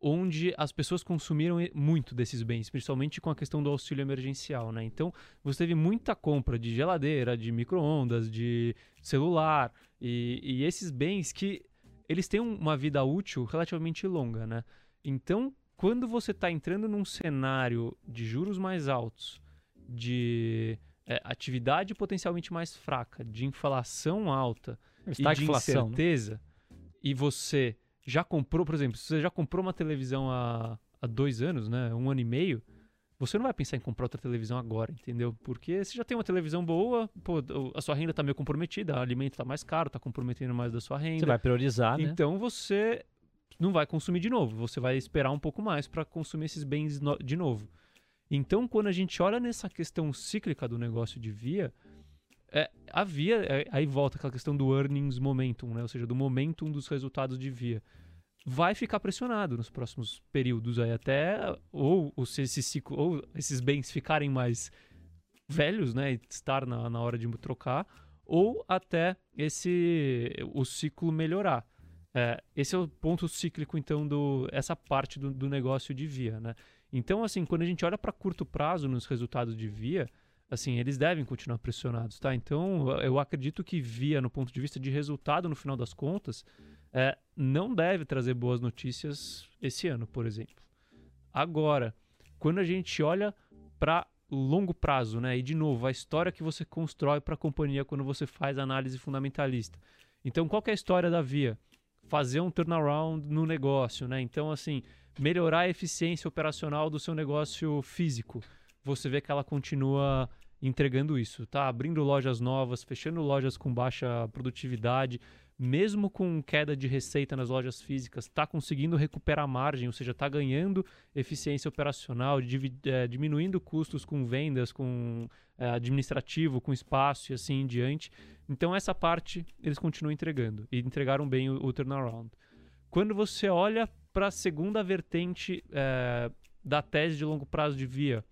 onde as pessoas consumiram muito desses bens, principalmente com a questão do auxílio emergencial, né? Então, você teve muita compra de geladeira, de micro-ondas, de celular e, e, esses bens que eles têm uma vida útil relativamente longa, né? Então, quando você está entrando num cenário de juros mais altos, de é, atividade potencialmente mais fraca, de inflação alta Está e de inflação, né? incerteza, né? e você já comprou, por exemplo, se você já comprou uma televisão há, há dois anos, né, um ano e meio, você não vai pensar em comprar outra televisão agora, entendeu? Porque você já tem uma televisão boa, pô, a sua renda está meio comprometida, o alimento está mais caro, está comprometendo mais da sua renda. Você vai priorizar, né? Então você não vai consumir de novo. Você vai esperar um pouco mais para consumir esses bens no de novo. Então, quando a gente olha nessa questão cíclica do negócio de via, é, a via, é, aí volta aquela questão do earnings momentum, né? ou seja, do momentum dos resultados de via. Vai ficar pressionado nos próximos períodos aí, até ou, ou se esse ciclo, ou esses bens ficarem mais velhos, né? Estar na, na hora de trocar, ou até esse o ciclo melhorar. É, esse é o ponto cíclico, então, do essa parte do, do negócio de via, né? Então, assim, quando a gente olha para curto prazo nos resultados de via, assim, eles devem continuar pressionados, tá? Então, eu acredito que via, no ponto de vista de resultado, no final das contas, é, não deve trazer boas notícias esse ano, por exemplo. Agora, quando a gente olha para longo prazo, né? E de novo, a história que você constrói para a companhia quando você faz análise fundamentalista. Então, qual é a história da Via? Fazer um turnaround no negócio, né? Então, assim, melhorar a eficiência operacional do seu negócio físico. Você vê que ela continua entregando isso, tá? Abrindo lojas novas, fechando lojas com baixa produtividade, mesmo com queda de receita nas lojas físicas, está conseguindo recuperar margem, ou seja, está ganhando eficiência operacional, é, diminuindo custos com vendas, com é, administrativo, com espaço e assim em diante. Então, essa parte eles continuam entregando e entregaram bem o, o turnaround. Quando você olha para a segunda vertente é, da tese de longo prazo de via,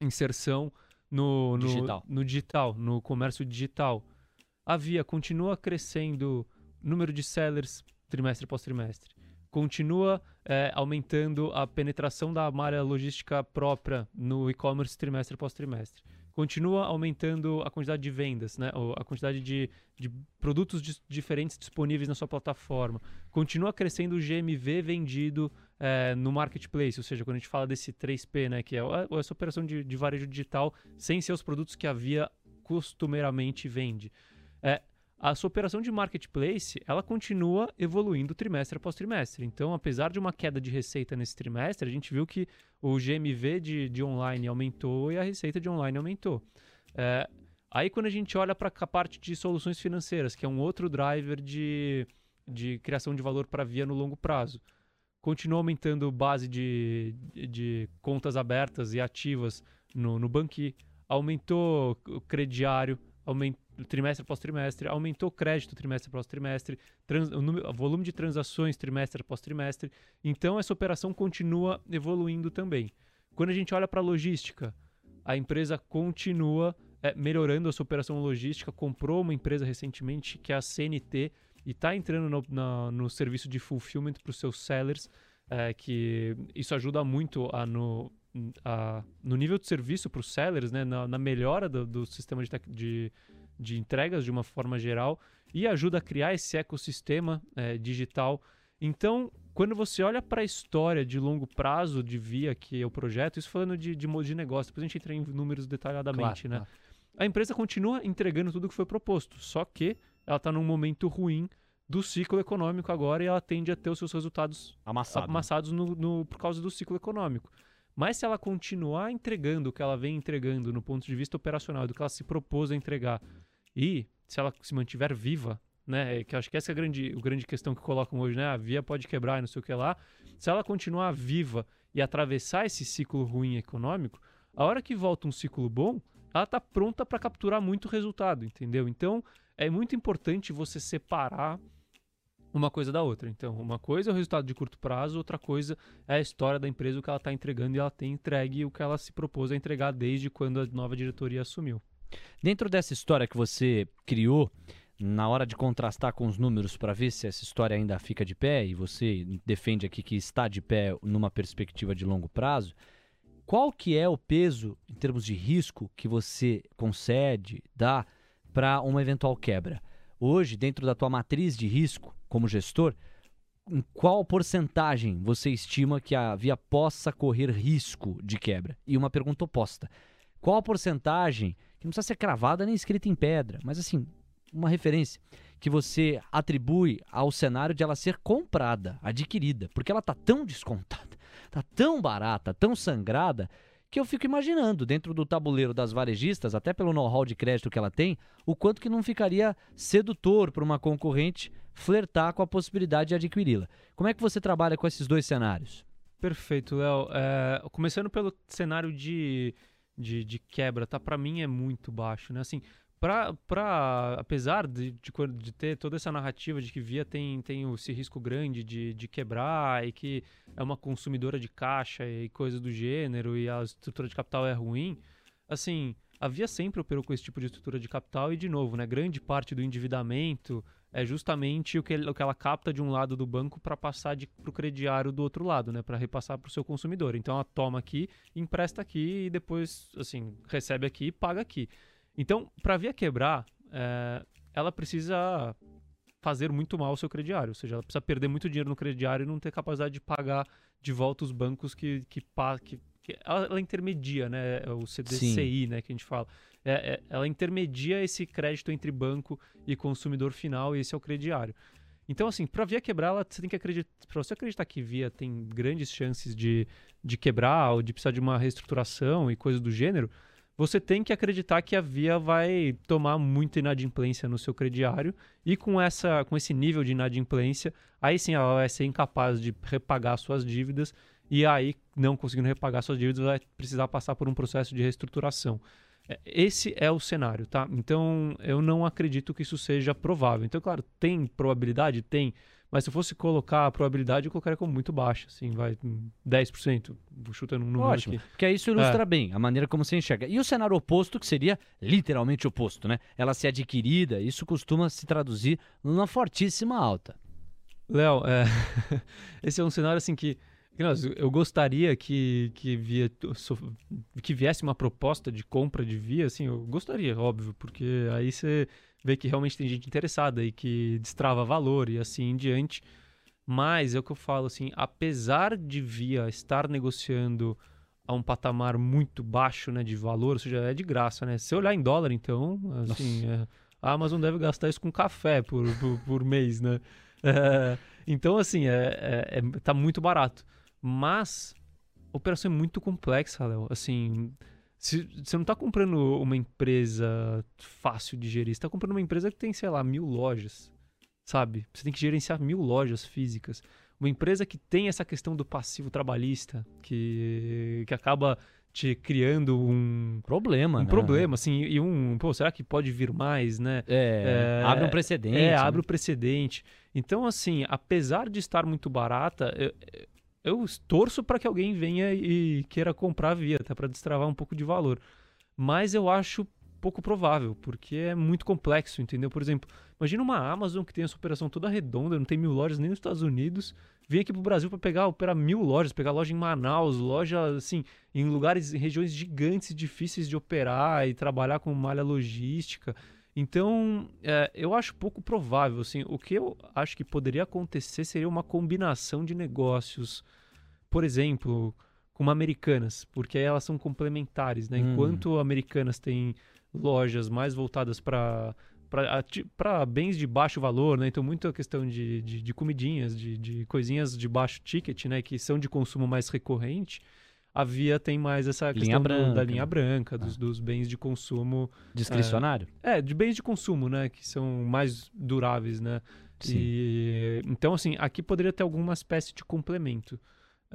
inserção no, no, digital. no digital, no comércio digital a Via continua crescendo número de sellers trimestre após trimestre. Continua é, aumentando a penetração da malha logística própria no e-commerce trimestre após trimestre. Continua aumentando a quantidade de vendas, né? a quantidade de, de produtos di diferentes disponíveis na sua plataforma. Continua crescendo o GMV vendido é, no marketplace, ou seja, quando a gente fala desse 3P, né? que é essa operação de, de varejo digital sem ser os produtos que a Via costumeiramente vende é, a sua operação de marketplace ela continua evoluindo trimestre após trimestre. Então, apesar de uma queda de receita nesse trimestre, a gente viu que o GMV de, de online aumentou e a receita de online aumentou. É, aí, quando a gente olha para a parte de soluções financeiras, que é um outro driver de, de criação de valor para via no longo prazo, continua aumentando base de, de, de contas abertas e ativas no, no Banqui, aumentou o crediário, aumentou trimestre após trimestre, aumentou crédito trimestre após trimestre, trans, o, número, volume de transações trimestre após trimestre. Então, essa operação continua evoluindo também. Quando a gente olha para a logística, a empresa continua é, melhorando a sua operação logística, comprou uma empresa recentemente, que é a CNT, e está entrando no, na, no serviço de fulfillment para os seus sellers, é, que isso ajuda muito a no, a, no nível de serviço para os sellers, né, na, na melhora do, do sistema de, de, de, entregas de uma forma geral e ajuda a criar esse ecossistema é, digital. Então, quando você olha para a história de longo prazo de Via, que é o projeto, isso falando de, de modo de negócio, depois a gente entra em números detalhadamente, claro, né? Claro. A empresa continua entregando tudo o que foi proposto, só que ela está num momento ruim do ciclo econômico agora e ela tende a ter os seus resultados Amassado. amassados no, no, por causa do ciclo econômico. Mas se ela continuar entregando o que ela vem entregando no ponto de vista operacional, do que ela se propôs a entregar, e se ela se mantiver viva, né, que eu acho que essa é a grande, a grande questão que colocam hoje, né, a via pode quebrar e não sei o que lá, se ela continuar viva e atravessar esse ciclo ruim econômico, a hora que volta um ciclo bom, ela está pronta para capturar muito resultado, entendeu? Então, é muito importante você separar uma coisa da outra. Então, uma coisa é o resultado de curto prazo, outra coisa é a história da empresa, o que ela está entregando e ela tem entregue o que ela se propôs a entregar desde quando a nova diretoria assumiu. Dentro dessa história que você criou, na hora de contrastar com os números para ver se essa história ainda fica de pé, e você defende aqui que está de pé numa perspectiva de longo prazo, qual que é o peso em termos de risco que você concede, dá para uma eventual quebra? Hoje, dentro da tua matriz de risco, como gestor, em qual porcentagem você estima que a via possa correr risco de quebra? E uma pergunta oposta. Qual a porcentagem, que não precisa ser cravada nem escrita em pedra, mas assim, uma referência que você atribui ao cenário de ela ser comprada, adquirida, porque ela está tão descontada, está tão barata, tão sangrada, que eu fico imaginando, dentro do tabuleiro das varejistas, até pelo know-how de crédito que ela tem, o quanto que não ficaria sedutor para uma concorrente flertar com a possibilidade de adquiri-la. Como é que você trabalha com esses dois cenários? Perfeito, Léo. É, começando pelo cenário de, de, de quebra, tá? Para mim é muito baixo, né? Assim, pra, pra, apesar de, de, de, ter toda essa narrativa de que Via tem, tem esse risco grande de, de quebrar e que é uma consumidora de caixa e coisa do gênero e a estrutura de capital é ruim, assim, a Via sempre operou com esse tipo de estrutura de capital e, de novo, né, grande parte do endividamento é justamente o que, o que ela capta de um lado do banco para passar para o crediário do outro lado, né, para repassar para o seu consumidor. Então, ela toma aqui, empresta aqui e depois, assim, recebe aqui e paga aqui. Então, para a Via quebrar, é, ela precisa fazer muito mal ao seu crediário, ou seja, ela precisa perder muito dinheiro no crediário e não ter capacidade de pagar de volta os bancos que, que, que, ela, ela, intermedia, né? O CDCI, Sim. né, que a gente fala. É, é, ela intermedia esse crédito entre banco e consumidor final, e esse é o crediário. Então, assim, para Via quebrar, ela, você tem que acreditar. Para você acreditar que Via tem grandes chances de, de quebrar ou de precisar de uma reestruturação e coisas do gênero, você tem que acreditar que a Via vai tomar muita inadimplência no seu crediário e com, essa, com esse nível de inadimplência, aí sim ela vai ser incapaz de repagar suas dívidas e aí, não conseguindo repagar suas dívidas, vai precisar passar por um processo de reestruturação. É, esse é o cenário, tá? Então, eu não acredito que isso seja provável. Então, claro, tem probabilidade? Tem. Mas se eu fosse colocar a probabilidade, eu colocaria como muito baixa, assim, vai 10%, chutando um número Ótimo, aqui. porque isso ilustra é. bem a maneira como você enxerga. E o cenário oposto, que seria literalmente oposto, né? Ela ser adquirida, isso costuma se traduzir numa fortíssima alta. Léo, é... esse é um cenário assim que eu gostaria que, que, via, que viesse uma proposta de compra de via, assim, eu gostaria, óbvio, porque aí você vê que realmente tem gente interessada e que destrava valor e assim em diante. Mas é o que eu falo, assim, apesar de Via estar negociando a um patamar muito baixo né, de valor, ou seja, é de graça, né? Se olhar em dólar, então, assim, é, a Amazon deve gastar isso com café por, por, por mês, né? É, então, assim, é, é, é, tá muito barato. Mas a operação é muito complexa, Léo. Assim, se, você não está comprando uma empresa fácil de gerir, você está comprando uma empresa que tem, sei lá, mil lojas, sabe? Você tem que gerenciar mil lojas físicas. Uma empresa que tem essa questão do passivo trabalhista, que, que acaba te criando um problema, um né? problema, assim, e um, pô, será que pode vir mais, né? É, é abre um precedente. É, né? abre o um precedente. Então, assim, apesar de estar muito barata, eu, eu torço para que alguém venha e queira comprar via, até para destravar um pouco de valor. Mas eu acho pouco provável, porque é muito complexo, entendeu? Por exemplo, imagina uma Amazon que tem essa operação toda redonda, não tem mil lojas nem nos Estados Unidos, vem aqui pro Brasil para pegar, operar mil lojas, pegar loja em Manaus, loja, assim, em lugares, em regiões gigantes, difíceis de operar e trabalhar com malha logística. Então, é, eu acho pouco provável, assim, o que eu acho que poderia acontecer seria uma combinação de negócios, por exemplo, com Americanas, porque aí elas são complementares, né? Hum. Enquanto Americanas tem lojas mais voltadas para para bens de baixo valor, né? Então, muita questão de, de, de comidinhas, de, de coisinhas de baixo ticket, né? Que são de consumo mais recorrente. A Via tem mais essa questão do- da linha né? branca, dos, dos bens de consumo. Discricionário? É, de bens de consumo, né? Que são mais duráveis, né? E, então, assim, aqui poderia ter alguma espécie de complemento.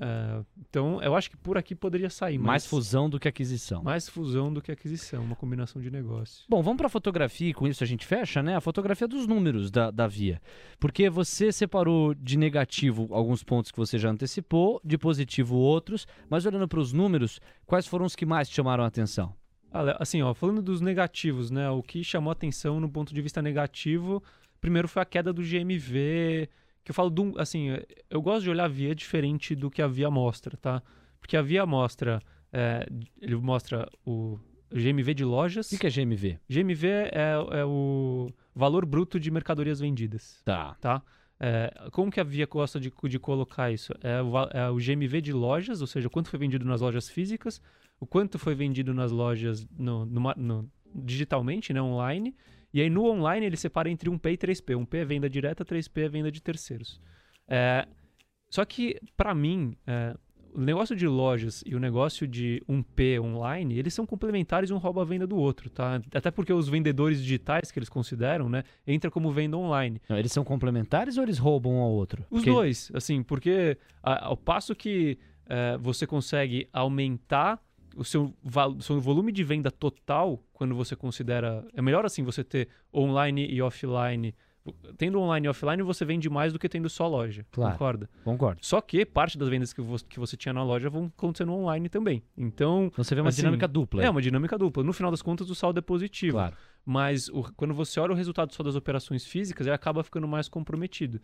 Ah, então, eu acho que por aqui poderia sair Mais fusão do que aquisição. mais fusão do que aquisição, uma combinação de negócio. Bom, vamos para a fotografia e com isso a gente fecha, né? A fotografia dos números da, da Via. Porque você separou de negativo alguns pontos que você já antecipou, de positivo outros, mas olhando para os números, quais foram os que mais te chamaram a atenção? Assim, ó, falando dos negativos, né? O que chamou atenção no ponto de vista negativo, primeiro foi a queda do GMV, que eu falo do, assim, eu gosto de olhar a Via diferente do que a Via mostra, tá? Porque a Via mostra, é, ele mostra o GMV de lojas. O que é GMV? GMV é, é o valor bruto de mercadorias vendidas, Tá. tá? É, como que a Via gosta de, de colocar isso? É o, é o GMV de lojas, ou seja, quanto foi vendido nas lojas físicas, o quanto foi vendido nas lojas no, no no- digitalmente, né, online. E aí no online ele separa entre 1P e 3P. 1P é venda direta, 3P é venda de terceiros. É, só que, para mim, é, o negócio de lojas e o negócio de 1P online, eles são complementares um rouba a venda do outro, tá? Até porque os vendedores digitais que eles consideram, né, entra como venda online. Não, eles são complementares ou eles roubam um ao outro? Os Porque- dois, assim, porque a- ao passo que eh, você consegue aumentar o seu, seu volume de venda total, quando você considera. É melhor assim você ter online e offline. Tendo online e offline, você vende mais do que tendo só loja. Claro. Concorda? Concordo. Só que parte das vendas que você, que você tinha na loja vão acontecer no online também. Então, Então você vê uma Assim, dinâmica dupla. é aí. uma dinâmica dupla. No final das contas, o saldo é positivo. Claro. Mas o- quando você olha o resultado só das operações físicas, ele acaba ficando mais comprometido.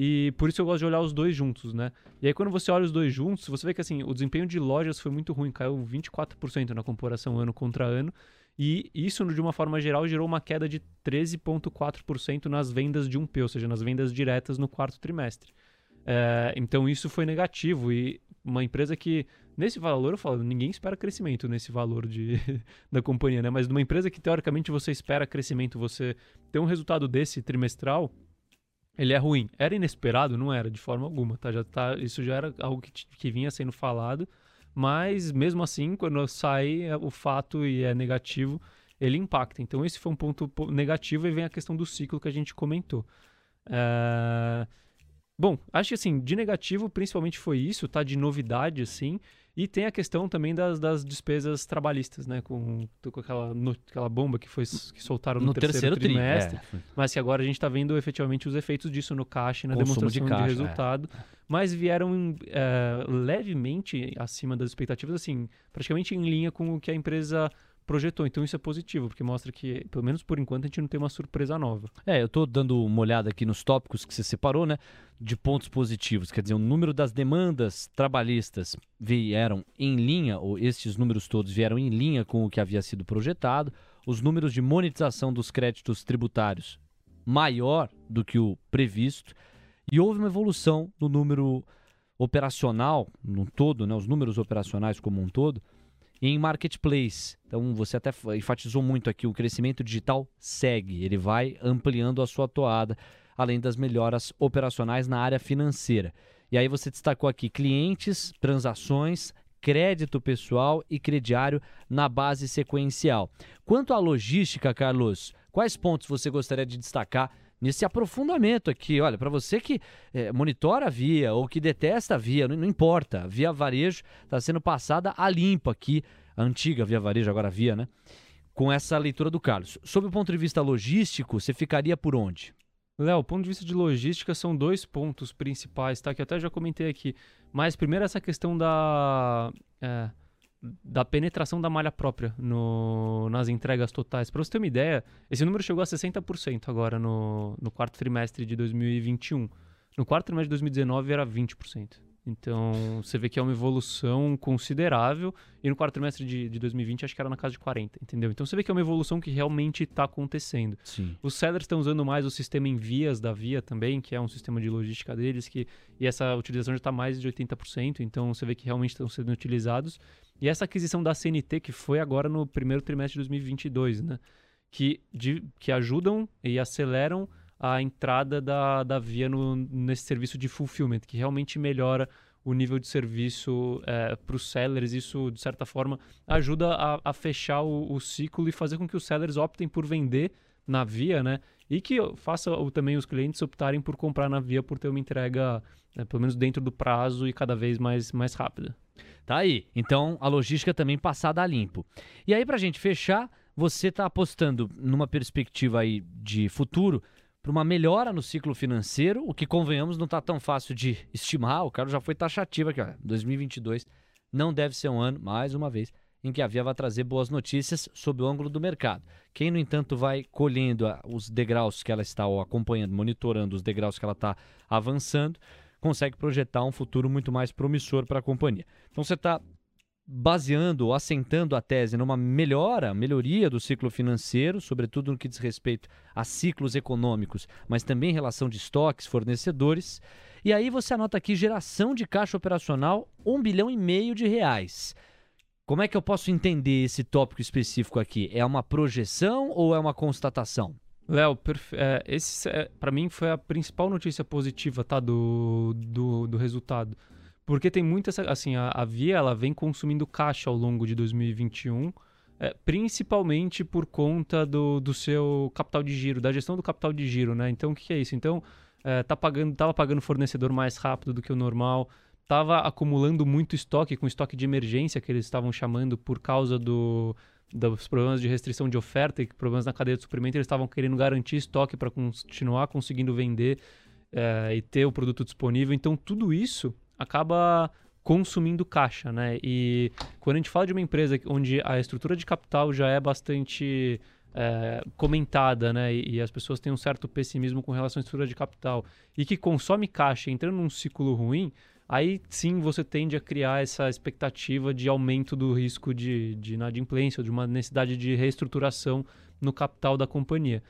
E por isso eu gosto de olhar os dois juntos, né? E aí quando você olha os dois juntos, você vê que assim, o desempenho de lojas foi muito ruim, caiu 24% na comparação ano contra ano. E isso, de uma forma geral, gerou uma queda de 13,4% nas vendas de 1P, ou seja, nas vendas diretas no quarto trimestre. É, então isso foi negativo. E uma empresa que, nesse valor, eu falo, ninguém espera crescimento nesse valor de, da companhia, né? Mas numa empresa que teoricamente você espera crescimento, você ter um resultado desse trimestral, ele é ruim. Era inesperado? Não era, de forma alguma, tá? Já tá isso já era algo que, que vinha sendo falado, mas mesmo assim, quando sai é, o fato e é negativo, ele impacta. Então esse foi um ponto po- negativo e vem a questão do ciclo que a gente comentou. É, Bom, acho que assim, de negativo principalmente foi isso, tá? De novidade, assim. E tem a questão também das, das despesas trabalhistas, né? Com, com aquela, no- aquela bomba que, foi, que soltaram no, No terceiro, tri, trimestre. é. Mas que agora a gente está vendo efetivamente os efeitos disso no caixa e na Consumo de demonstração de, caixa, é. resultado. Mas vieram eh, levemente acima das expectativas, assim, praticamente em linha com o que a empresa projetou. Então isso é positivo, porque mostra que, pelo menos por enquanto, a gente não tem uma surpresa nova. É, eu tô dando uma olhada aqui nos tópicos que você separou, né? De pontos positivos. Quer dizer, o número das demandas trabalhistas vieram em linha, ou estes números todos vieram em linha com o que havia sido projetado. Os números de monetização dos créditos tributários maior do que o previsto. E houve uma evolução no número operacional, no todo, né? Os números operacionais como um todo, em marketplace. Então você até fa- enfatizou muito aqui, o crescimento digital segue, ele vai ampliando a sua toada, além das melhoras operacionais na área financeira. E aí você destacou aqui clientes, transações, crédito pessoal e crediário na base sequencial. Quanto à logística, Carlos, quais pontos você gostaria de destacar nesse aprofundamento aqui? Olha, para você que eh, monitora a via ou que detesta a via, não, não importa, a via varejo está sendo passada a limpo aqui, a antiga via varejo, agora via, né? Com essa leitura do Carlos. Sob o ponto de vista logístico, você ficaria por onde? Léo, ponto de vista de logística, são dois pontos principais, tá? Que eu até já comentei aqui. Mas primeiro essa questão da. é, da penetração da malha própria no, nas entregas totais. Para você ter uma ideia, esse número chegou a 60% agora no, no quarto trimestre de 2021. No quarto trimestre de 2019 era 20%. Então, você vê que é uma evolução considerável. E no quarto trimestre de, de 2020, acho que era na casa de 40, entendeu? Então, você vê que é uma evolução que realmente está acontecendo. Sim. Os sellers estão usando mais o sistema em vias da Via também, que é um sistema de logística deles, que, e essa utilização já está mais de 80%. Então, você vê que realmente estão sendo utilizados. E essa aquisição da CNT, que foi agora no primeiro trimestre de 2022, né? Que, de, que ajudam e aceleram a entrada da, da Via no, nesse serviço de fulfillment, que realmente melhora o nível de serviço é, para os sellers. Isso, de certa forma, ajuda a, a fechar o, o, ciclo e fazer com que os sellers optem por vender na Via, né? E que faça também os clientes optarem por comprar na Via por ter uma entrega, né, pelo menos dentro do prazo e cada vez mais, mais rápida. Tá aí. Então, a logística também passada a limpo. E aí, para a gente fechar, você está apostando numa perspectiva aí de futuro para uma melhora no ciclo financeiro, o que convenhamos não está tão fácil de estimar. O cara já foi taxativo aqui, ó. 2022 não deve ser um ano, mais uma vez, em que a Via vai trazer boas notícias sob o ângulo do mercado. Quem, no entanto, vai colhendo os degraus que ela está ou acompanhando, monitorando os degraus que ela está avançando, consegue projetar um futuro muito mais promissor para a companhia. Então você está baseando assentando a tese numa melhora, melhoria do ciclo financeiro, sobretudo no que diz respeito a ciclos econômicos, mas também em relação de estoques, fornecedores. E aí você anota aqui geração de caixa operacional, um bilhão e meio de reais. Como é que eu posso entender esse tópico específico aqui? É uma projeção ou é uma constatação? Léo, é, esse é, para mim foi a principal notícia positiva tá, do, do, do resultado. Porque tem muita assim a, a Via ela vem consumindo caixa ao longo de 2021 é, principalmente por conta do, do seu capital de giro da gestão do capital de giro né? Então o que, que é isso? Então é, tá pagando tava pagando fornecedor mais rápido do que o normal tava acumulando muito estoque com estoque de emergência que eles estavam chamando por causa do dos problemas de restrição de oferta e problemas na cadeia de suprimento eles estavam querendo garantir estoque para continuar conseguindo vender é, e ter o produto disponível então tudo isso acaba consumindo caixa, né? E quando a gente fala de uma empresa onde a estrutura de capital já é bastante é, comentada, né? E, e, as pessoas têm um certo pessimismo com relação à estrutura de capital e que consome caixa entrando num ciclo ruim, aí sim você tende a criar essa expectativa de aumento do risco de, de inadimplência, de uma necessidade de reestruturação no capital da companhia.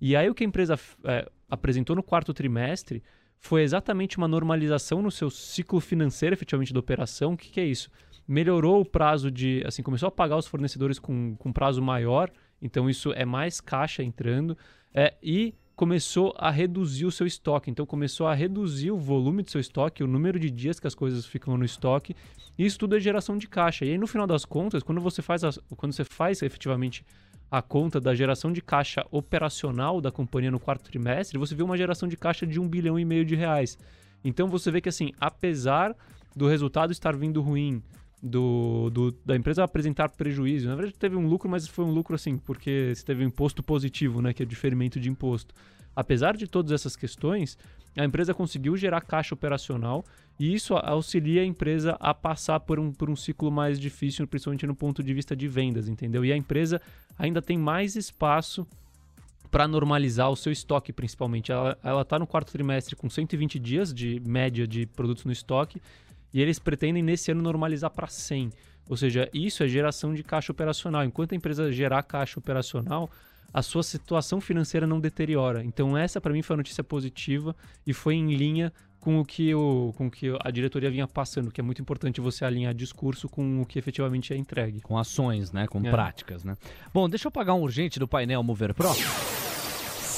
E aí o que a empresa é, apresentou no quarto trimestre foi exatamente uma normalização no seu ciclo financeiro, efetivamente, da operação. O que, que é isso? Melhorou o prazo de. Assim, começou a pagar os fornecedores com, com prazo maior, então isso é mais caixa entrando. É, e começou a reduzir o seu estoque. Então começou a reduzir o volume do seu estoque, o número de dias que as coisas ficam no estoque. Isso tudo é geração de caixa. E aí no final das contas, quando você faz, quando você faz efetivamente a conta da geração de caixa operacional da companhia no quarto trimestre, você vê uma geração de caixa de um bilhão e meio de reais. Então você vê que assim, apesar do resultado estar vindo ruim, do, do, da empresa apresentar prejuízo, na verdade teve um lucro, mas foi um lucro assim, porque você teve um imposto positivo, né, que é diferimento de imposto. Apesar de todas essas questões, a empresa conseguiu gerar caixa operacional e isso auxilia a empresa a passar por um, por um ciclo mais difícil, principalmente no ponto de vista de vendas, entendeu? E a empresa ainda tem mais espaço para normalizar o seu estoque, principalmente. Ela está no quarto trimestre com 120 dias de média de produtos no estoque e eles pretendem nesse ano normalizar para 100. Ou seja, isso é geração de caixa operacional. Enquanto a empresa gerar caixa operacional, a sua situação financeira não deteriora. Então essa para mim foi a notícia positiva e foi em linha com o que o, com o que a diretoria vinha passando, que é muito importante você alinhar discurso com o que efetivamente é entregue. Com ações, né? Com é. práticas, né? Bom, deixa eu pagar um urgente do painel Mover Pro.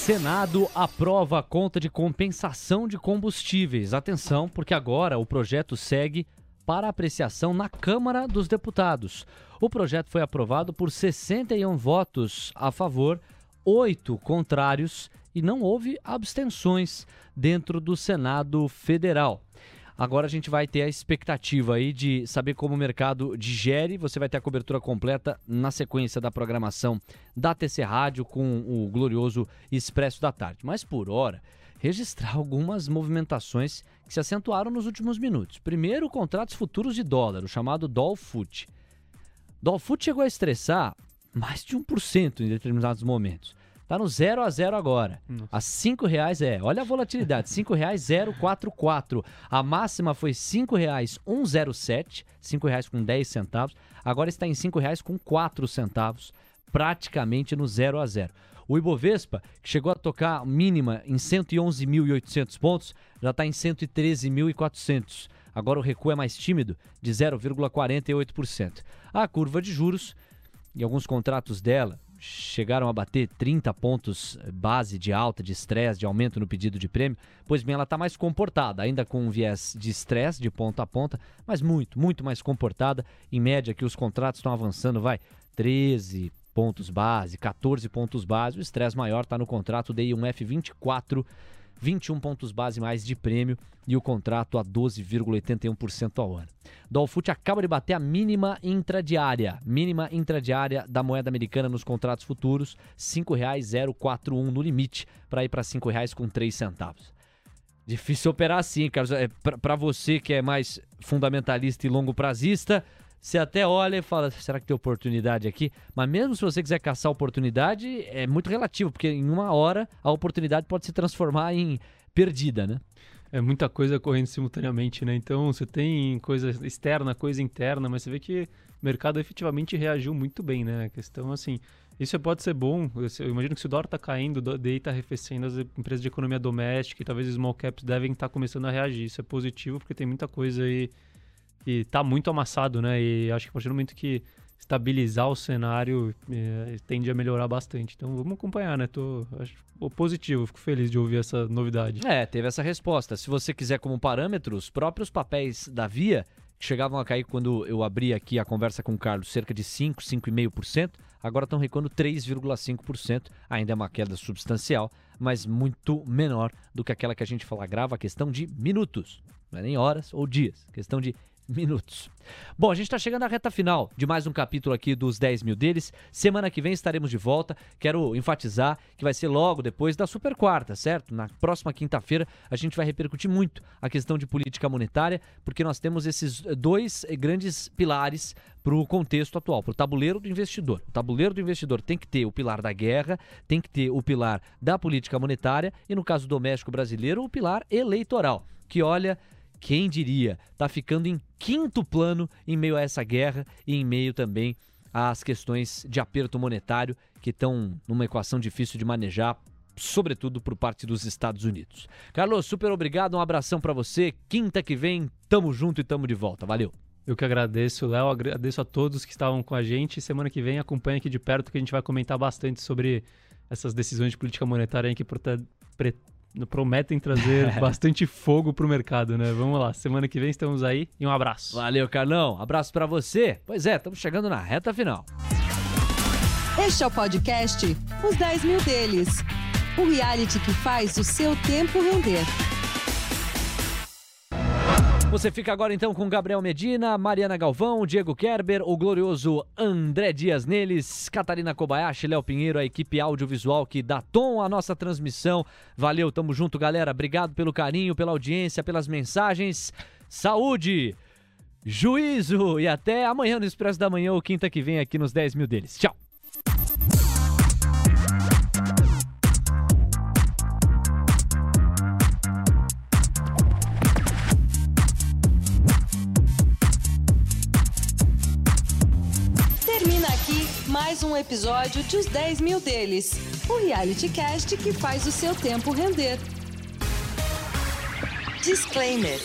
Senado aprova a conta de compensação de combustíveis. Atenção, porque agora o projeto segue para apreciação na Câmara dos Deputados. O projeto foi aprovado por 61 votos a favor, oito contrários e não houve abstenções dentro do Senado Federal. Agora a gente vai ter a expectativa aí de saber como o mercado digere. Você vai ter a cobertura completa na sequência da programação da TC Rádio com o glorioso Expresso da Tarde. Mas por hora, registrar algumas movimentações que se acentuaram nos últimos minutos. Primeiro, contratos futuros de dólar, o chamado Dolfut Dolfoot chegou a estressar mais de 1% em determinados momentos. Tá no 0 a 0 agora. Nossa. A cinco reais é, olha a volatilidade, cinco reais 044. A máxima foi cinco reais 107, cinco reais com 10 centavos. Agora está em cinco reais com 4 centavos, praticamente no 0 a 0. O Ibovespa, que chegou a tocar mínima em 111.800 pontos, já está em 113.400. Agora o recuo é mais tímido, de 0,48%. A curva de juros, e alguns contratos dela, chegaram a bater 30 pontos base de alta, de estresse, de aumento no pedido de prêmio, pois bem, ela está mais comportada, ainda com um viés de estresse de ponta a ponta, mas muito, muito mais comportada. Em média, que os contratos estão avançando, vai 13 pontos base, 14 pontos base. O estresse maior está no contrato DI1F 24, 21 pontos base mais de prêmio e o contrato a 12,81% ao ano. Dolfut acaba de bater a mínima intradiária, mínima intradiária da moeda americana nos contratos futuros, R$ 5,041 no limite, para ir para R$ 5,00 com 3 centavos. Difícil operar assim, Carlos. É, para você que é mais fundamentalista e longo prazista, você até olha e fala, será que tem oportunidade aqui? Mas mesmo se você quiser caçar oportunidade, é muito relativo, porque em uma hora a oportunidade pode se transformar em perdida, né? É muita coisa correndo simultaneamente, né? Então você tem coisa externa, coisa interna, mas você vê que o mercado efetivamente reagiu muito bem, né? A questão assim, isso pode ser bom. Eu imagino que se o dólar está caindo, o DEI está arrefecendo, as empresas de economia doméstica e talvez os small caps devem estar tá começando a reagir. Isso é positivo porque tem muita coisa aí que está muito amassado, né? E acho que a partir do momento que estabilizar o cenário é, tende a melhorar bastante. Então vamos acompanhar, né? Tô acho, positivo, fico feliz de ouvir essa novidade. É, teve essa resposta. Se você quiser como parâmetro, os próprios papéis da Via, que chegavam a cair quando eu abri aqui a conversa com o Carlos, cerca de 5, 5,5%, agora estão recuando 3,5%. Ainda é uma queda substancial, mas muito menor do que aquela que a gente fala grava, questão de minutos. Não é nem horas ou dias, questão de minutos. Bom, a gente está chegando à reta final de mais um capítulo aqui dos 10 mil deles. Semana que vem estaremos de volta. Quero enfatizar que vai ser logo depois da Super Quarta, certo? Na próxima quinta-feira a gente vai repercutir muito a questão de política monetária, porque nós temos esses dois grandes pilares para o contexto atual, para o tabuleiro do investidor. O tabuleiro do investidor tem que ter o pilar da guerra, tem que ter o pilar da política monetária e, no caso doméstico brasileiro, o pilar eleitoral, que olha quem diria, está ficando em quinto plano em meio a essa guerra e em meio também às questões de aperto monetário que estão numa equação difícil de manejar, sobretudo por parte dos Estados Unidos. Carlos, super obrigado, um abração para você. Quinta que vem, tamo junto e tamo de volta. Valeu. Eu que agradeço, Léo, agradeço a todos que estavam com a gente. Semana que vem acompanha aqui de perto que a gente vai comentar bastante sobre essas decisões de política monetária que prometem trazer bastante fogo pro mercado, né? Vamos lá, semana que vem estamos aí e um abraço. Valeu, Carlão. Abraço para você. Pois é, estamos chegando na reta final. Este é o podcast Os 10 Mil Deles o reality que faz o seu tempo render. Você fica agora então com Gabriel Medina, Mariana Galvão, Diego Kerber, o glorioso André Dias Neles, Catarina Kobayashi, Léo Pinheiro, a equipe audiovisual que dá tom à nossa transmissão. Valeu, tamo junto, galera. Obrigado pelo carinho, pela audiência, pelas mensagens. Saúde, juízo e até amanhã no Expresso da Manhã ou quinta que vem aqui nos 10 mil deles. Tchau. Episódio de Os 10 Mil Deles, o reality cast que faz o seu tempo render. Disclaimer.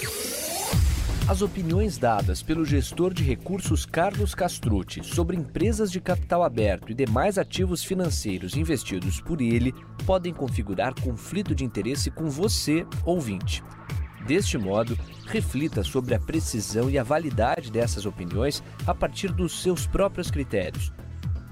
As opiniões dadas pelo gestor de recursos Carlos Castrucci sobre empresas de capital aberto e demais ativos financeiros investidos por ele podem configurar conflito de interesse com você, ouvinte. Deste modo, reflita sobre a precisão e a validade dessas opiniões a partir dos seus próprios critérios